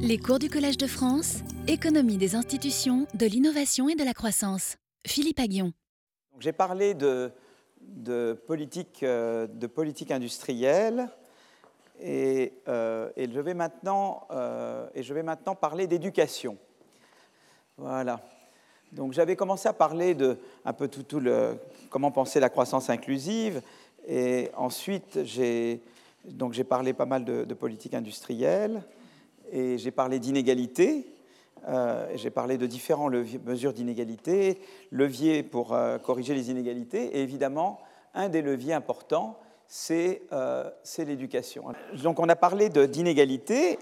Les cours du Collège de France, économie des institutions, de l'innovation et de la croissance. Philippe Aguillon. J'ai parlé de, euh, politique industrielle et, euh, et, je vais maintenant, euh, et je vais maintenant parler d'éducation. Voilà. Donc j'avais commencé à parler de un peu tout, tout comment penser la croissance inclusive et ensuite j'ai parlé pas mal de politique industrielle et j'ai parlé d'inégalité. Euh, j'ai parlé de différentes mesures d'inégalité, leviers pour euh, corriger les inégalités, et évidemment, un des leviers importants, c'est euh, l'éducation. Donc on a parlé d'inégalité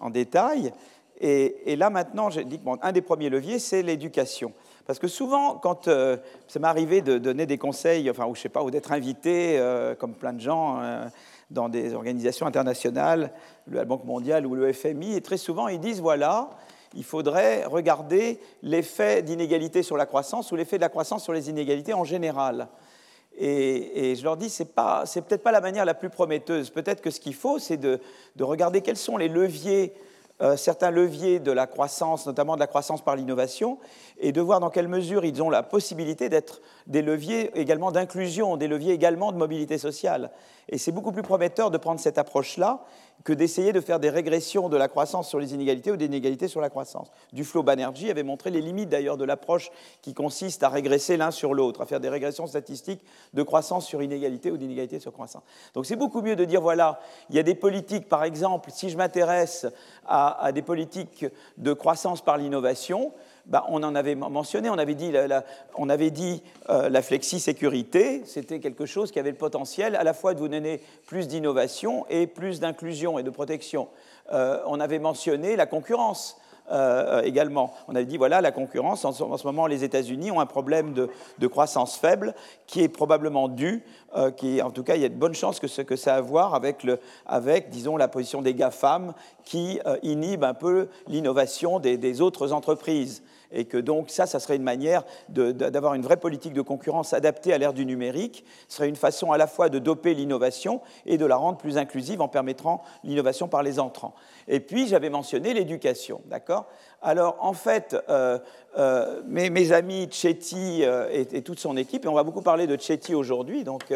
en, détail, et, là maintenant, j'ai dit que un des premiers leviers, c'est l'éducation. Parce que souvent, quand ça m'est arrivé de donner des conseils, enfin, ou je sais pas, ou d'être invité, comme plein de gens, dans des organisations internationales, la Banque mondiale ou le FMI, et très souvent ils disent voilà, il faudrait regarder l'effet d'inégalité sur la croissance ou l'effet de la croissance sur les inégalités en général. Et, je leur dis, c'est pas, c'est peut-être pas la manière la plus prometteuse. Peut-être que ce qu'il faut, c'est de, regarder quels sont les leviers, euh, certains leviers de la croissance, notamment de la croissance par l'innovation, et de voir dans quelle mesure ils ont la possibilité d'être des leviers également d'inclusion, des leviers également de mobilité sociale. Et c'est beaucoup plus prometteur de prendre cette approche-là que d'essayer de faire des régressions de la croissance sur les inégalités ou des inégalités sur la croissance. Duflo Banerjee avait montré les limites d'ailleurs de l'approche qui consiste à régresser l'un sur l'autre, à faire des régressions statistiques de croissance sur inégalité ou d'inégalité sur croissance. Donc c'est beaucoup mieux de dire voilà, il y a des politiques, par exemple, si je m'intéresse à, à des politiques de croissance par l'innovation, bah, on en avait mentionné, on avait dit euh, la flexi-sécurité, c'était quelque chose qui avait le potentiel à la fois de vous donner plus d'innovation et plus d'inclusion et de protection. Euh, on avait mentionné la concurrence. Euh, également. On avait dit, voilà, la concurrence, en, ce moment, les États-Unis ont un problème de, croissance faible qui est probablement dû, qui, en tout cas, il y a de bonnes chances que, ce, que ça a à voir avec, disons, la position des GAFAM qui inhibe un peu l'innovation des autres entreprises et que donc ça, ça serait une manière d'avoir une vraie politique de concurrence adaptée à l'ère du numérique. Ce serait une façon à la fois de doper l'innovation et de la rendre plus inclusive en permettant l'innovation par les entrants. Et puis, j'avais mentionné l'éducation, d'accord? Alors, en fait, euh, euh, mes, amis Chetty euh, et, toute son équipe, et on va beaucoup parler de Chetty aujourd'hui, donc...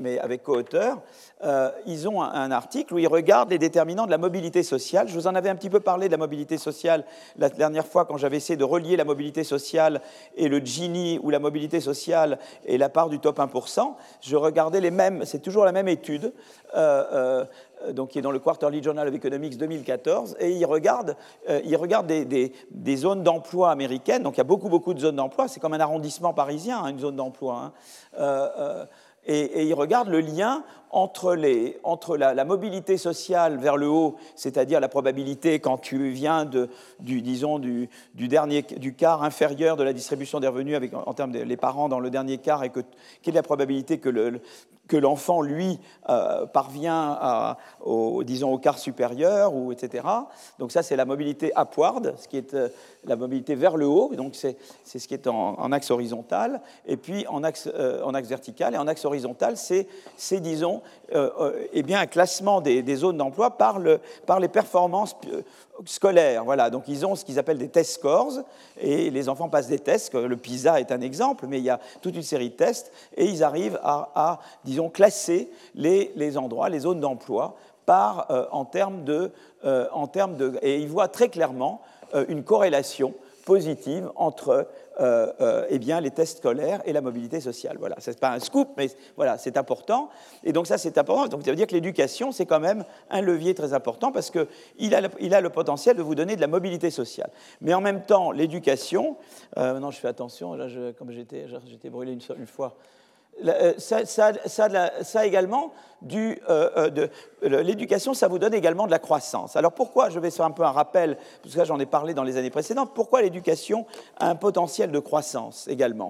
Mais avec co-auteurs, euh, ils ont un, un, article où ils regardent les déterminants de la mobilité sociale. Je vous en avais un petit peu parlé de la mobilité sociale la dernière fois quand j'avais essayé de relier la mobilité sociale et le Gini ou la mobilité sociale et la part du top 1%. Je regardais les mêmes, c'est toujours la même étude. Euh, donc qui est dans le Quarterly Journal of Economics 2014, et il regarde, euh, il des, des, zones d'emploi américaines. Donc il y a beaucoup, beaucoup de zones d'emploi. C'est comme un arrondissement parisien, hein, une zone d'emploi. Hein. Euh, euh, et, et, il regarde le lien entre, les, entre la, mobilité sociale vers le haut, c'est-à-dire la probabilité quand tu viens de, du, disons, du, dernier, du quart inférieur de la distribution des revenus avec, en, termes des parents dans le dernier quart, et que, quelle est la probabilité que le, que l'enfant, lui, euh, parvient à, au, disons, au quart supérieur, ou, etc. Donc ça, c'est la mobilité upward, ce qui est euh, la mobilité vers le haut, donc c'est ce qui est en, axe horizontal, et puis en axe, euh, en axe vertical, et en axe horizontal, c'est, disons, eh bien, un classement des, des zones d'emploi par, le, par les performances scolaires. Voilà, donc ils ont ce qu'ils appellent des test scores, et les enfants passent des tests, le PISA est un exemple, mais il y a toute une série de tests, et ils arrivent à, disons, classer les, les endroits, les zones d'emploi, par, euh, en termes de, euh, de... Et ils voient très clairement euh, une corrélation positive entre euh, euh, eh bien, les tests scolaires et la mobilité sociale. Voilà, ce n'est pas un scoop, mais voilà, c'est important. Et donc ça, c'est important. Donc ça veut dire que l'éducation, c'est quand même un levier très important parce qu'il a, le, il a le potentiel de vous donner de la mobilité sociale. Mais en même temps, l'éducation, euh, maintenant je fais attention, là, comme j'étais brûlé une, une fois, ça, ça, ça, également, euh, de, l'éducation, ça vous donne également de la croissance. Alors pourquoi, je vais faire un peu un rappel, parce que j'en ai parlé dans les années précédentes, pourquoi l'éducation a un potentiel de croissance également?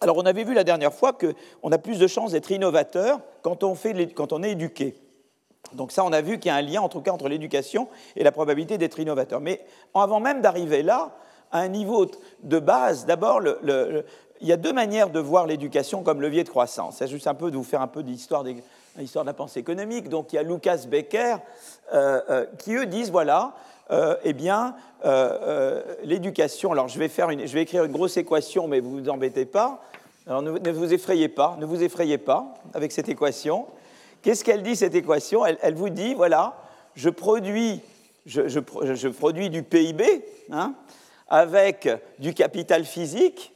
Alors on avait vu la dernière fois qu'on a plus de chances d'être innovateur quand on, fait, quand on est éduqué. Donc ça, on a vu qu'il y a un lien, en tout cas, entre l'éducation et la probabilité d'être innovateur. Mais avant même d'arriver là, à un niveau de base, d'abord, le, il y a deux manières de voir l'éducation comme levier de croissance. C'est juste un peu de vous faire un peu d'histoire l'histoire de la pensée économique. Donc il y a Lucas Becker qui eux disent voilà, eh bien, l'éducation. Alors je vais, faire vais écrire une grosse équation, mais vous ne vous embêtez pas. Alors ne, vous effrayez pas, ne vous effrayez pas avec cette équation. Qu'est-ce qu'elle dit cette équation? Elle, vous dit voilà, je produis, je, produis du PIB hein, avec du capital physique,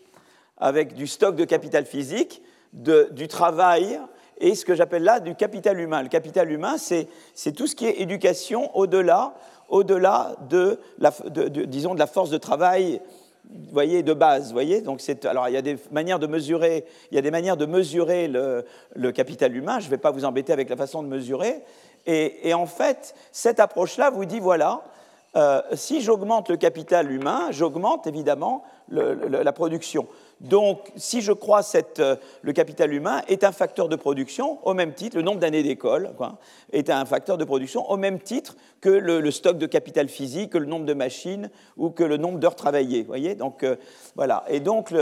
avec du stock de capital physique, du travail et ce que j'appelle là du capital humain. Le capital humain, c'est tout ce qui est éducation au-delà au-delà de, disons, de la force de travail voyez, de base. Voyez Donc alors, il y a des manières de mesurer, il y a des manières de mesurer le, capital humain. Je ne vais pas vous embêter avec la façon de mesurer. Et, en fait, cette approche-là vous dit voilà, euh, si j'augmente le capital humain, j'augmente évidemment la production. Donc, si je crois que euh, le capital humain est un facteur de production, au même titre, le nombre d'années d'école est un facteur de production, au même titre que le, stock de capital physique, que le nombre de machines ou que le nombre d'heures travaillées. Voyez donc, euh, voilà. Et donc,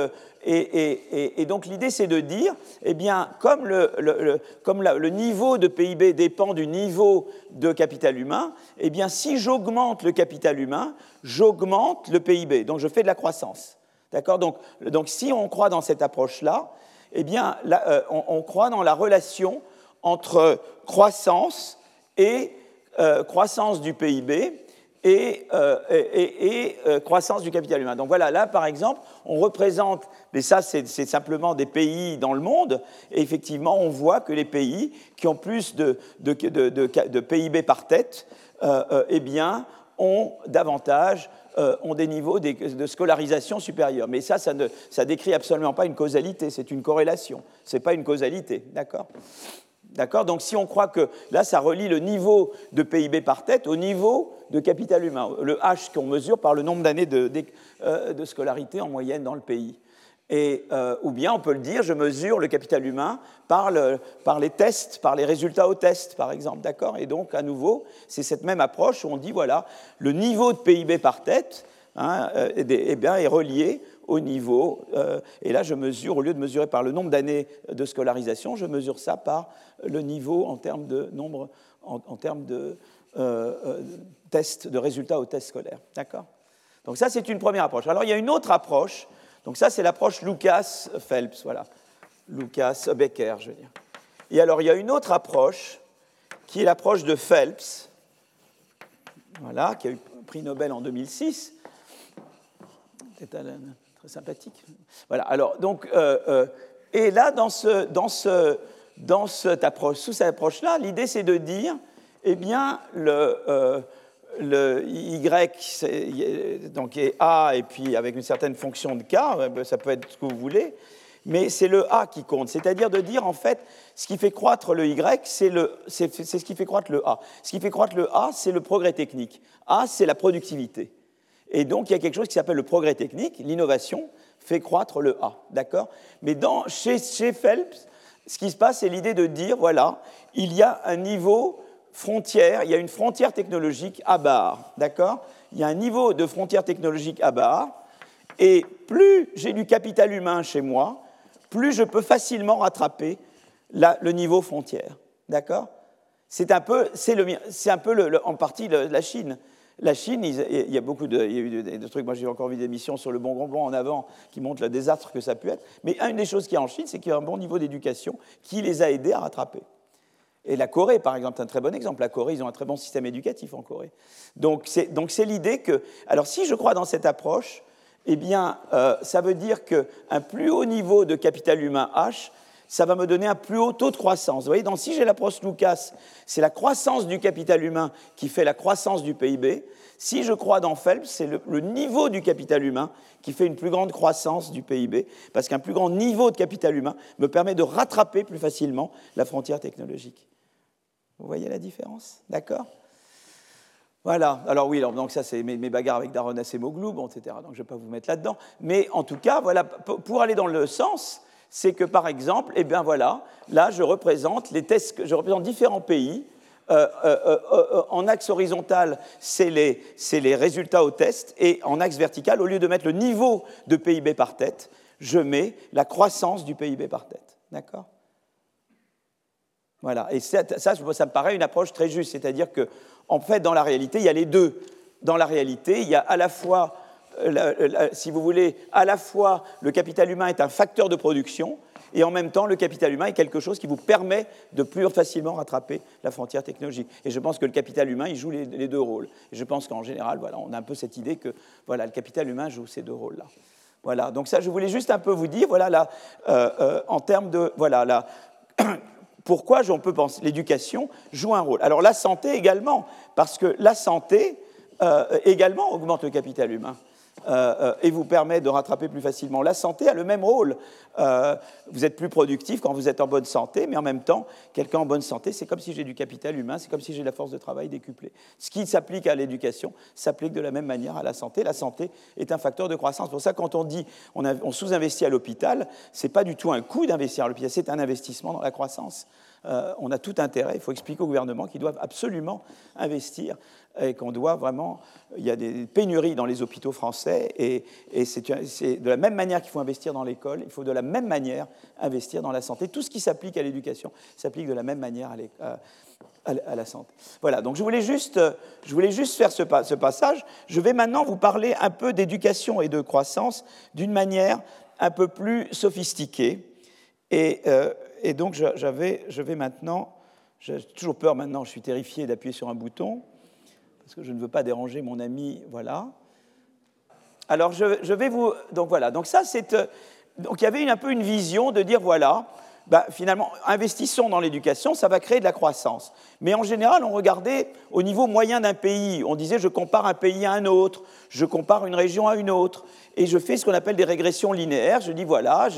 l'idée, c'est de dire, eh bien, comme, le, le, niveau de PIB dépend du niveau de capital humain, eh bien, si j'augmente le capital humain, j'augmente le PIB. Donc, je fais de la croissance. D'accord? Donc, si on croit dans cette approche-là, eh euh, on, croit dans la relation entre croissance et euh, croissance du PIB et, euh, croissance du capital humain. Donc voilà, là, par exemple, on représente, mais ça, c'est simplement des pays dans le monde, et effectivement, on voit que les pays qui ont plus de, de PIB par tête, eh bien, ont davantage euh, ont des niveaux de scolarisation supérieurs. Mais ça, ça ne ça décrit absolument pas une causalité, c'est une corrélation. Ce n'est pas une causalité, d'accord? D'accord? Donc si on croit que là, ça relie le niveau de PIB par tête au niveau de capital humain, le H qu'on mesure par le nombre d'années de, euh, de, scolarité en moyenne dans le pays. Euh, ou bien on peut le dire, je mesure le capital humain par, les tests, par les résultats aux tests, par exemple, d'accord? Et donc, à nouveau, c'est cette même approche où on dit, voilà, le niveau de PIB par tête hein, euh, eh est relié au niveau, euh, et là je mesure, au lieu de mesurer par le nombre d'années de scolarisation, je mesure ça par le niveau en termes de nombre, en, termes de tests, de résultats aux tests scolaires, d'accord? Donc ça, c'est une première approche. Alors, il y a une autre approche donc ça, c'est l'approche Lucas-Phelps, voilà. Lucas-Becker, je veux dire. Et alors, il y a une autre approche, qui est l'approche de Phelps, voilà, qui a eu le prix Nobel en 2006. C'est très sympathique. Voilà, alors, donc, euh, euh, et là, dans, ce, dans, ce, dans cette approche, sous cette approche-là, l'idée, c'est de dire, eh bien, le... Euh, le Y, donc est A, et puis avec une certaine fonction de K, euh, ben, ça peut être ce que vous voulez, mais c'est le A qui compte. C'est-à-dire de dire, en fait, ce qui fait croître le Y, c'est ce qui fait croître le A. Ce qui fait croître le A, c'est le progrès technique. A, c'est la productivité. Et donc, il y a quelque chose qui s'appelle le progrès technique, l'innovation, fait croître le A. D'accord? Mais chez, chez Phelps, ce qui se passe, c'est l'idée de dire, voilà, il y a un niveau frontière, il y a une frontière technologique à barre, d'accord? Il y a un niveau de frontière technologique à barre, et plus j'ai du capital humain chez moi, plus je peux facilement rattraper le niveau frontière, d'accord? C'est un peu, c'est un peu en partie la Chine. La Chine, il y a beaucoup de, eu des trucs, moi j'ai encore vu des missions sur le bon grand en avant qui montrent le désastre que ça a pu être, mais une des choses qu'il y a en Chine, c'est qu'il y a un bon niveau d'éducation qui les a aidés à rattraper. Et la Corée, par exemple, est un très bon exemple. La Corée, ils ont un très bon système éducatif en Corée. Donc c'est l'idée que... Alors si je crois dans cette approche, eh bien, euh, ça veut dire qu'un plus haut niveau de capital humain H, ça va me donner un plus haut taux de croissance. Vous voyez, donc si j'ai l'approche Lucas, c'est la croissance du capital humain qui fait la croissance du PIB. Si je crois dans Phelps, c'est le, niveau du capital humain qui fait une plus grande croissance du PIB, parce qu'un plus grand niveau de capital humain me permet de rattraper plus facilement la frontière technologique. Vous voyez la différence? D'accord? Voilà, alors oui, donc ça c'est mes, bagarres avec Daron Acemoglu, bon, etc. Donc je ne vais pas vous mettre là-dedans. Mais en tout cas, voilà, pour aller dans le sens, c'est que par exemple, eh bien voilà, là je représente les tests, je représente différents pays. Euh, euh, euh, en axe horizontal, c'est les, les, résultats au test, et en axe vertical, au lieu de mettre le niveau de PIB par tête, je mets la croissance du PIB par tête. D'accord? Voilà. Et ça, ça, me paraît une approche très juste. C'est-à-dire que, en fait, dans la réalité, il y a les deux. Dans la réalité, il y a à la fois, euh, si vous voulez, à la fois le capital humain est un facteur de production, et en même temps, le capital humain est quelque chose qui vous permet de plus facilement rattraper la frontière technologique. Et je pense que le capital humain, il joue les, deux rôles. Et je pense qu'en général, voilà, on a un peu cette idée que voilà, le capital humain joue ces deux rôles-là. Voilà, donc ça, je voulais juste un peu vous dire, voilà, là, euh, euh, en termes de, voilà, là, pourquoi on peut penser l'éducation joue un rôle. Alors la santé également, parce que la santé euh, également augmente le capital humain. Euh, euh, et vous permet de rattraper plus facilement. La santé a le même rôle. Euh, vous êtes plus productif quand vous êtes en bonne santé, mais en même temps, quelqu'un en bonne santé, c'est comme si j'ai du capital humain, c'est comme si j'ai la force de travail décuplée. Ce qui s'applique à l'éducation s'applique de la même manière à la santé. La santé est un facteur de croissance. Pour ça, quand on dit on, sous-investit à l'hôpital, ce n'est pas du tout un coût d'investir à l'hôpital, c'est un investissement dans la croissance. on a tout intérêt, il faut expliquer au gouvernement qu'ils doivent absolument investir et qu'on doit vraiment. Il y a des pénuries dans les hôpitaux français, et, c'est de la même manière qu'il faut investir dans l'école, il faut de la même manière investir dans la santé. Tout ce qui s'applique à l'éducation s'applique de la même manière à, la santé. Voilà, donc je voulais juste, je voulais juste faire ce, passage. Je vais maintenant vous parler un peu d'éducation et de croissance d'une manière un peu plus sophistiquée. Et, euh, et donc j'avais, je vais maintenant, j'ai toujours peur maintenant, je suis terrifié d'appuyer sur un bouton parce que je ne veux pas déranger mon ami, voilà. Alors je, vais vous... Donc voilà, donc ça c'est... Euh, donc il y avait un peu une vision de dire, voilà, bah, finalement, investissons dans l'éducation, ça va créer de la croissance. Mais en général, on regardait au niveau moyen d'un pays. On disait, je compare un pays à un autre, je compare une région à une autre, et je fais ce qu'on appelle des régressions linéaires. Je dis, voilà,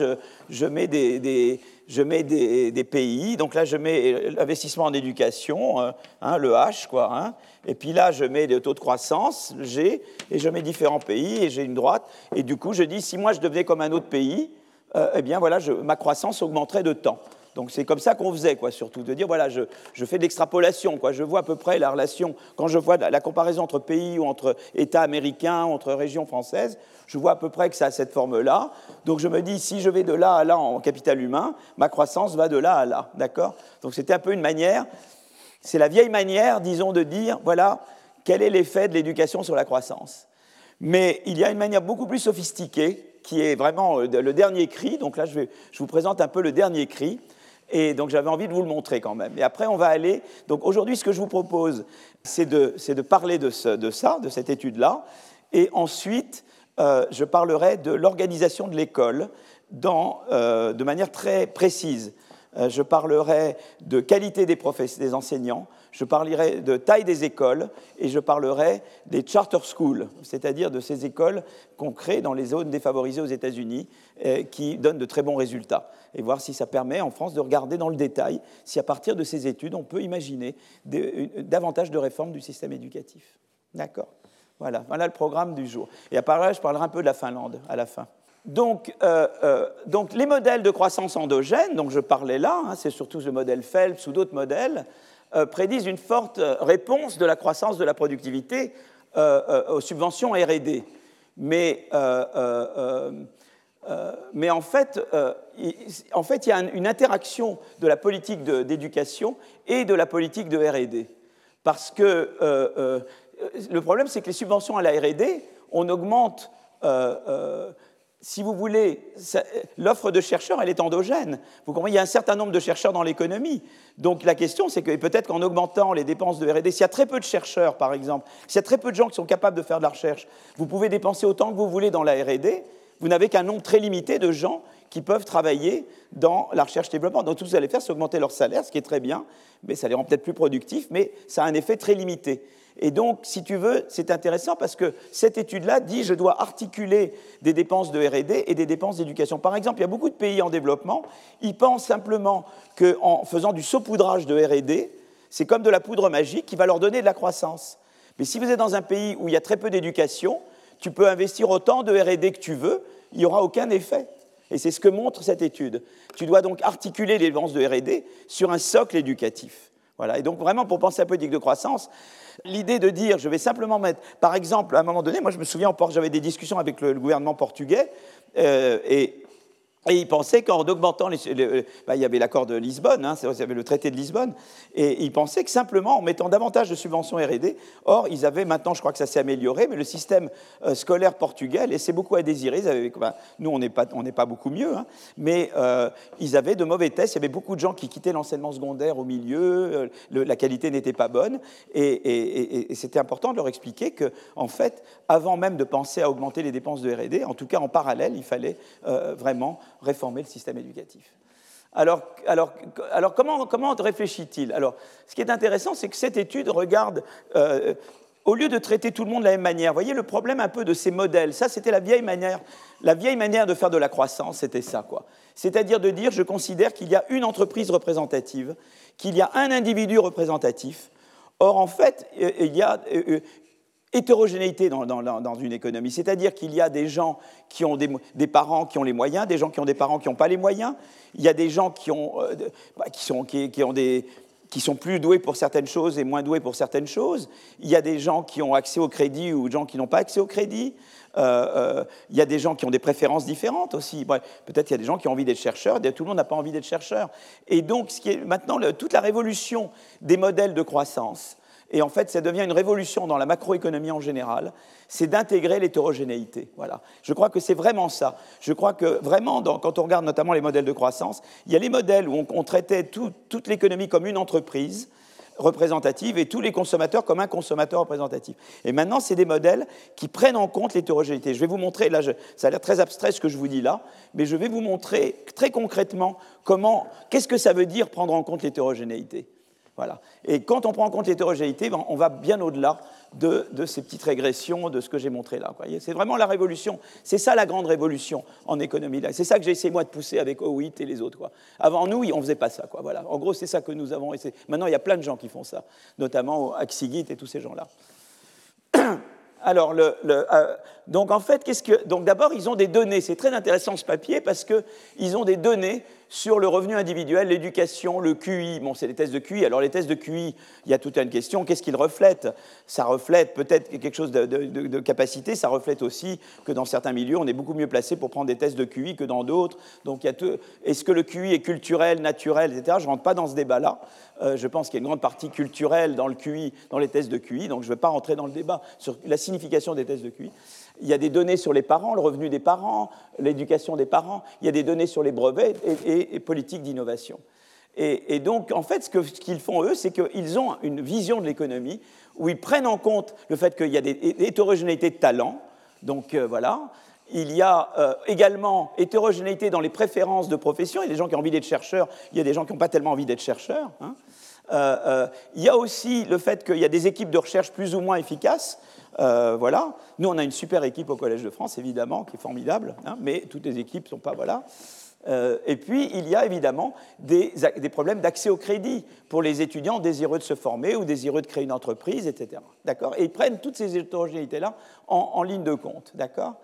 je, mets, des, je mets des, pays. Donc là, je mets l'investissement en éducation, euh, hein, le H, quoi. Hein. Et puis là, je mets des taux de croissance, G, et je mets différents pays, et j'ai une droite. Et du coup, je dis, si moi je devenais comme un autre pays, euh, eh bien voilà, ma croissance augmenterait de temps. Donc c'est comme ça qu'on faisait, quoi, surtout, de dire, voilà, je, fais de l'extrapolation, quoi, je vois à peu près la relation, quand je vois la comparaison entre pays ou entre États américains, entre régions françaises, je vois à peu près que ça a cette forme-là. Donc je me dis, si je vais de là à là en capital humain, ma croissance va de là à là, d'accord? Donc c'était un peu une manière c'est la vieille manière, disons, de dire, voilà, quel est l'effet de l'éducation sur la croissance? Mais il y a une manière beaucoup plus sophistiquée, qui est vraiment euh, le dernier cri. Donc là, je, vous présente un peu le dernier cri. Et donc j'avais envie de vous le montrer quand même. Et après, on va aller. Donc aujourd'hui, ce que je vous propose, c'est de, parler de, ça, de cette étude-là. Et ensuite, euh, je parlerai de l'organisation de l'école euh, de manière très précise. Euh, je parlerai de qualité des, des enseignants, je parlerai de taille des écoles et je parlerai des charter schools, c'est-à-dire de ces écoles qu'on crée dans les zones défavorisées aux États-Unis qui donnent de très bons résultats. Et voir si ça permet en France de regarder dans le détail si à partir de ces études on peut imaginer davantage de réformes du système éducatif. D'accord voilà, voilà le programme du jour. Et à part là, je parlerai un peu de la Finlande à la fin. Donc, euh, euh, donc, les modèles de croissance endogène, dont je parlais là, hein, c'est surtout le modèle Phelps ou d'autres modèles, euh, prédisent une forte réponse de la croissance de la productivité aux subventions RD. Mais, mais en, fait, il, en fait, il y a une interaction de la politique d'éducation et de la politique de RD. Parce que le problème, c'est que les subventions à la RD, on augmente si vous voulez, l'offre de chercheurs, elle est endogène. Vous comprenez, il y a un certain nombre de chercheurs dans l'économie. Donc la question, c'est que peut-être qu'en augmentant les dépenses de RD, s'il y a très peu de chercheurs, par exemple, s'il y a très peu de gens qui sont capables de faire de la recherche, vous pouvez dépenser autant que vous voulez dans la RD, vous n'avez qu'un nombre très limité de gens qui peuvent travailler dans la recherche-développement. Donc tout ce que vous allez faire, c'est augmenter leur salaire, ce qui est très bien, mais ça les rend peut-être plus productifs, mais ça a un effet très limité. Et donc, si tu veux, c'est intéressant parce que cette étude-là dit je dois articuler des dépenses de RD et des dépenses d'éducation. Par exemple, il y a beaucoup de pays en développement, ils pensent simplement qu'en faisant du saupoudrage de RD, c'est comme de la poudre magique qui va leur donner de la croissance. Mais si vous êtes dans un pays où il y a très peu d'éducation, tu peux investir autant de RD que tu veux, il n'y aura aucun effet. Et c'est ce que montre cette étude. Tu dois donc articuler les dépenses de RD sur un socle éducatif. Voilà. Et donc, vraiment, pour penser à la politique de croissance, l'idée de dire, je vais simplement mettre, par exemple, à un moment donné, moi je me souviens, j'avais des discussions avec le, gouvernement portugais, euh, et Et il pensait qu'en augmentant, les, bah, il y avait l'accord de Lisbonne, hein, il y avait le traité de Lisbonne, et il pensait que simplement en mettant davantage de subventions R&D, or ils avaient maintenant, je crois que ça s'est amélioré, mais le système euh, scolaire portugais laissait beaucoup à désirer. nous, on n'est pas, beaucoup mieux, hein, mais euh, ils avaient de mauvais tests. Il y avait beaucoup de gens qui quittaient l'enseignement secondaire au milieu, euh, la qualité n'était pas bonne, et, et c'était important de leur expliquer que, en fait, avant même de penser à augmenter les dépenses de R&D, en tout cas en parallèle, il fallait vraiment réformer le système éducatif. Alors, alors, alors comment, comment réfléchit-il? Alors, ce qui est intéressant, c'est que cette étude regarde, euh, au lieu de traiter tout le monde de la même manière, voyez le problème un peu de ces modèles, ça c'était la vieille manière, la vieille manière de faire de la croissance, c'était ça quoi. C'est-à-dire de dire, je considère qu'il y a une entreprise représentative, qu'il y a un individu représentatif. Or, en fait, il y a euh, hétérogénéité dans, une économie. C'est-à-dire qu'il y a des gens qui ont des, parents qui ont les moyens, des gens qui ont des parents qui n'ont pas les moyens. Il y a des gens qui, ont, qui, sont, plus doués pour certaines choses et moins doués pour certaines choses. Il y a des gens qui ont accès au crédit ou des gens qui n'ont pas accès au crédit. Euh, euh, il y a des gens qui ont des préférences différentes aussi. Peut-être qu'il y a des gens qui ont envie d'être chercheurs, tout le monde n'a pas envie d'être chercheur. Et donc, ce qui est maintenant toute la révolution des modèles de croissance, et en fait, ça devient une révolution dans la macroéconomie en général, c'est d'intégrer l'hétérogénéité. Voilà. Je crois que c'est vraiment ça. Je crois que vraiment, quand on regarde notamment les modèles de croissance, il y a les modèles où on, traitait toute l'économie comme une entreprise représentative et tous les consommateurs comme un consommateur représentatif. Et maintenant, c'est des modèles qui prennent en compte l'hétérogénéité. Je vais vous montrer, là, ça a l'air très abstrait ce que je vous dis là, mais je vais vous montrer très concrètement comment, qu'est-ce que ça veut dire prendre en compte l'hétérogénéité. Et quand on prend en compte l'hétérogénéité, ben, on va bien au-delà de, ces petites régressions, de ce que j'ai montré là. C'est vraiment la révolution. C'est ça la grande révolution en économie. C'est ça que j'ai essayé moi de pousser avec Howitt et les autres. Avant nous, on ne faisait pas ça. En gros, c'est ça que nous avons essayé. Maintenant, il y a plein de gens qui font ça, notamment Axigit et tous ces gens-là. Alors, euh, donc en fait, d'abord, ils ont des données. C'est très intéressant ce papier parce qu'ils ont des données sur le revenu individuel, l'éducation, le QI. Bon, c'est les tests de QI. Alors, les tests de QI, il y a toute une question. Qu'est-ce qu'ils reflètent? Ça reflète peut-être quelque chose de, capacité. Ça reflète aussi que dans certains milieux, on est beaucoup mieux placé pour prendre des tests de QI que dans d'autres. Donc, est-ce que le QI est culturel, naturel, etc. Je ne rentre pas dans ce débat-là. Euh, je pense qu'il y a une grande partie culturelle dans le QI, dans les tests de QI. Donc, je ne vais pas rentrer dans le débat sur la signification des tests de QI. Il y a des données sur les parents, le revenu des parents, l'éducation des parents. Il y a des données sur les brevets et, et, politiques d'innovation. Et, donc, en fait, ce qu'ils font, eux, c'est qu'ils ont une vision de l'économie où ils prennent en compte le fait qu'il y a des hétérogénéités de talents. Donc, euh, voilà. Il y a euh, également hétérogénéité dans les préférences de profession. Il y a des gens qui ont envie d'être chercheurs, il y a des gens qui n'ont pas tellement envie d'être chercheurs. Hein. Euh, il y a aussi le fait qu'il y a des équipes de recherche plus ou moins efficaces. Euh, voilà. Nous, on a une super équipe au Collège de France, évidemment, qui est formidable, hein, mais toutes les équipes ne sont pas. Voilà. Euh, et puis, il y a évidemment des, problèmes d'accès au crédit pour les étudiants désireux de se former ou désireux de créer une entreprise, etc. D'accord? Et ils prennent toutes ces hétérogénéités-là en, en, ligne de compte. D'accord?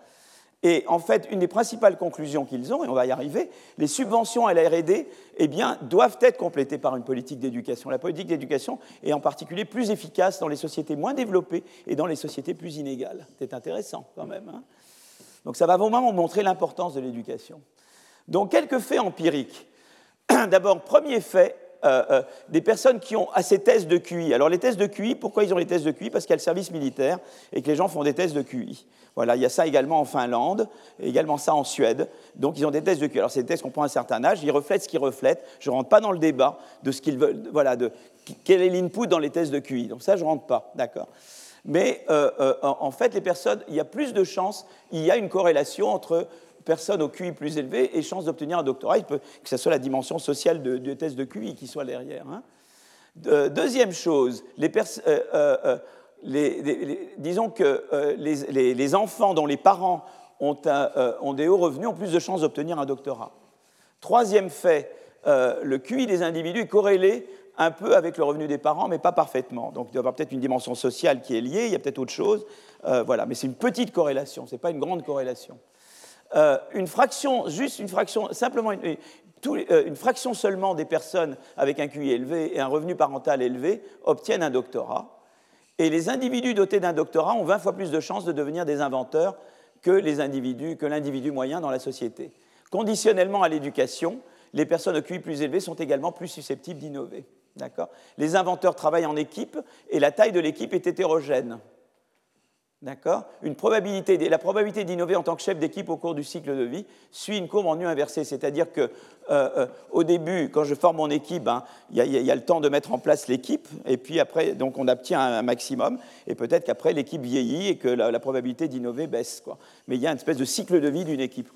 Et en fait, une des principales conclusions qu'ils ont, et on va y arriver, les subventions à la RD eh bien, doivent être complétées par une politique d'éducation. La politique d'éducation est en particulier plus efficace dans les sociétés moins développées et dans les sociétés plus inégales. C'est intéressant quand même. Hein. Donc ça va vraiment montrer l'importance de l'éducation. Donc quelques faits empiriques. D'abord, premier fait, euh, euh, des personnes qui ont assez tests de QI. Alors les tests de QI, pourquoi ils ont les tests de QI? Parce qu'il y a le service militaire et que les gens font des tests de QI. Voilà, il y a ça également en Finlande, et également ça en Suède. Donc ils ont des tests de QI. Alors c'est des tests qu'on prend à un certain âge, ils reflètent ce qu'ils reflètent. Je ne rentre pas dans le débat de ce qu'ils veulent, voilà, de quel est l'input dans les tests de QI. Donc ça, je ne rentre pas, d'accord mais euh, en fait, les personnes, il y a plus de chances, il y a une corrélation entre personne au QI plus élevé et chance d'obtenir un doctorat. Il peut que ce soit la dimension sociale du test de QI qui soit derrière. Hein. deuxième chose, les, euh, euh, euh, disons que les, enfants dont les parents ont, ont, des hauts revenus ont plus de chances d'obtenir un doctorat. Troisième fait, le QI des individus est corrélé un peu avec le revenu des parents, mais pas parfaitement. Donc il doit y avoir peut-être une dimension sociale qui est liée, il y a peut-être autre chose. voilà, mais c'est une petite corrélation, ce n'est pas une grande corrélation. Euh, une fraction, juste une fraction, simplement euh, une, fraction seulement des personnes avec un QI élevé et un revenu parental élevé obtiennent un doctorat. Et les individus dotés d'un doctorat ont 20 fois plus de chances de devenir des inventeurs que les l'individu moyen dans la société. conditionnellement à l'éducation, les personnes au QI plus élevé sont également plus susceptibles d'innover. Les inventeurs travaillent en équipe et la taille de l'équipe est hétérogène. D'accord? La probabilité d'innover en tant que chef d'équipe au cours du cycle de vie suit une courbe en nu inversée, c'est-à-dire que euh, euh, au début, quand je forme mon équipe, hein, il y, a le temps de mettre en place l'équipe, et puis après, donc on obtient un, maximum, et peut-être qu'après l'équipe vieillit et que la, probabilité d'innover baisse. Mais il y a une espèce de cycle de vie d'une équipe.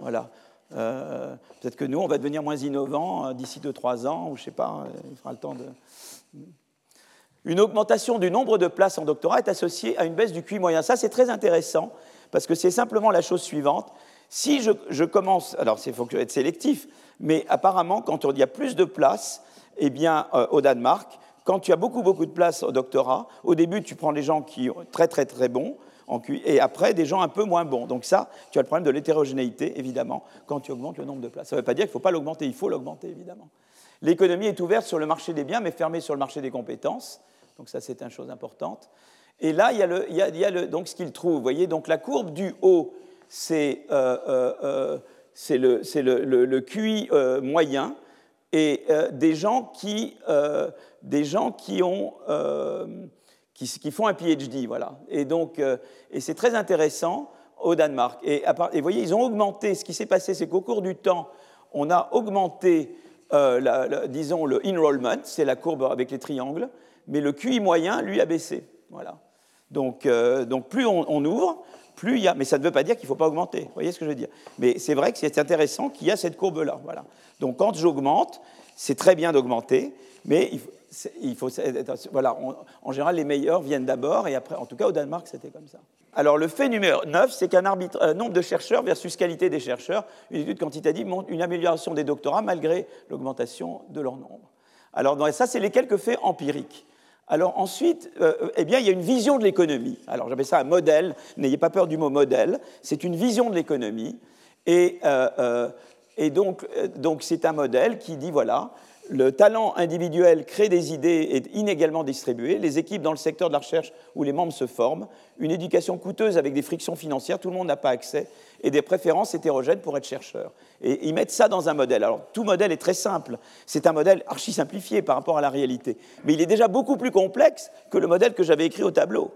Voilà. Euh, peut-être que nous, on va devenir moins innovants d'ici 2-3 ans, ou je ne sais pas, il fera le temps de. Une augmentation du nombre de places en doctorat est associée à une baisse du QI moyen. Ça, c'est très intéressant, parce que c'est simplement la chose suivante. Si je, commence, alors il faut être sélectif, mais apparemment, quand il y a plus de places, eh bien, euh, au Danemark, quand tu as beaucoup, beaucoup de places au doctorat, au début, tu prends les gens qui sont très, très, très bons, en QI, et après, des gens un peu moins bons. Donc ça, tu as le problème de l'hétérogénéité, évidemment, quand tu augmentes le nombre de places. Ça ne veut pas dire qu'il ne faut pas l'augmenter, il faut l'augmenter, évidemment. L'économie est ouverte sur le marché des biens, mais fermée sur le marché des compétences. Donc ça, c'est une chose importante. Et là, il y a, le, il y a, le, donc ce qu'il trouve. Vous voyez, donc la courbe du haut, c'est euh, euh, euh le, le, QI euh, moyen et des gens qui, des gens qui ont qui, font un PhD, voilà. Et donc, et c'est très intéressant au Danemark. Et, vous voyez, ils ont augmenté. Ce qui s'est passé, c'est qu'au cours du temps, on a augmenté, disons, le enrollment, c'est la courbe avec les triangles, mais le QI moyen, lui, a baissé. Voilà. Donc, euh, donc plus on, ouvre, plus il y a. Mais ça ne veut pas dire qu'il ne faut pas augmenter. Vous voyez ce que je veux dire? Mais c'est vrai que c'est intéressant qu'il y a cette courbe-là. Voilà. Donc quand j'augmente, c'est très bien d'augmenter, mais il faut, voilà, en général, les meilleurs viennent d'abord, et après, en tout cas au Danemark, c'était comme ça. Alors le fait numéro 9, c'est qu'un nombre de chercheurs versus qualité des chercheurs, une étude quantitative montre une amélioration des doctorats malgré l'augmentation de leur nombre. Alors ça, c'est les quelques faits empiriques. Alors ensuite, euh, euh, eh bien, il y a une vision de l'économie. Alors j'appelle ça un modèle. N'ayez pas peur du mot modèle. C'est une vision de l'économie. Et, euh, donc c'est un modèle qui dit voilà, le talent individuel crée des idées et inégalement distribué. Les équipes dans le secteur de la recherche où les membres se forment. Une éducation coûteuse avec des frictions financières, tout le monde n'a pas accès. Et des préférences hétérogènes pour être chercheur. Et ils mettent ça dans un modèle. Alors tout modèle est très simple. C'est un modèle archi simplifié par rapport à la réalité. Mais il est déjà beaucoup plus complexe que le modèle que j'avais écrit au tableau,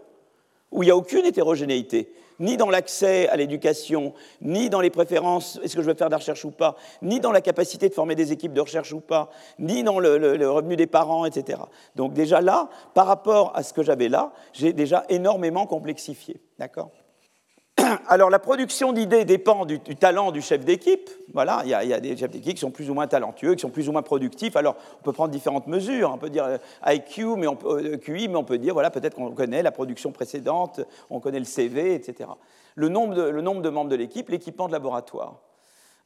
où il n'y a aucune hétérogénéité ni dans l'accès à l'éducation, ni dans les préférences, est-ce que je veux faire de la recherche ou pas, ni dans la capacité de former des équipes de recherche ou pas, ni dans le, revenu des parents, etc. Donc déjà là, par rapport à ce que j'avais là, j'ai déjà énormément complexifié. D'accord? alors la production d'idées dépend du, talent du chef d'équipe. Voilà, il y, a, des chefs d'équipe qui sont plus ou moins talentueux, qui sont plus ou moins productifs. Alors on peut prendre différentes mesures. On peut dire euh, IQ, mais on peut, euh, QI, mais on peut dire voilà peut-être qu'on connaît la production précédente, on connaît le CV, etc. Le nombre de, le nombre de membres de l'équipe, l'équipement de laboratoire.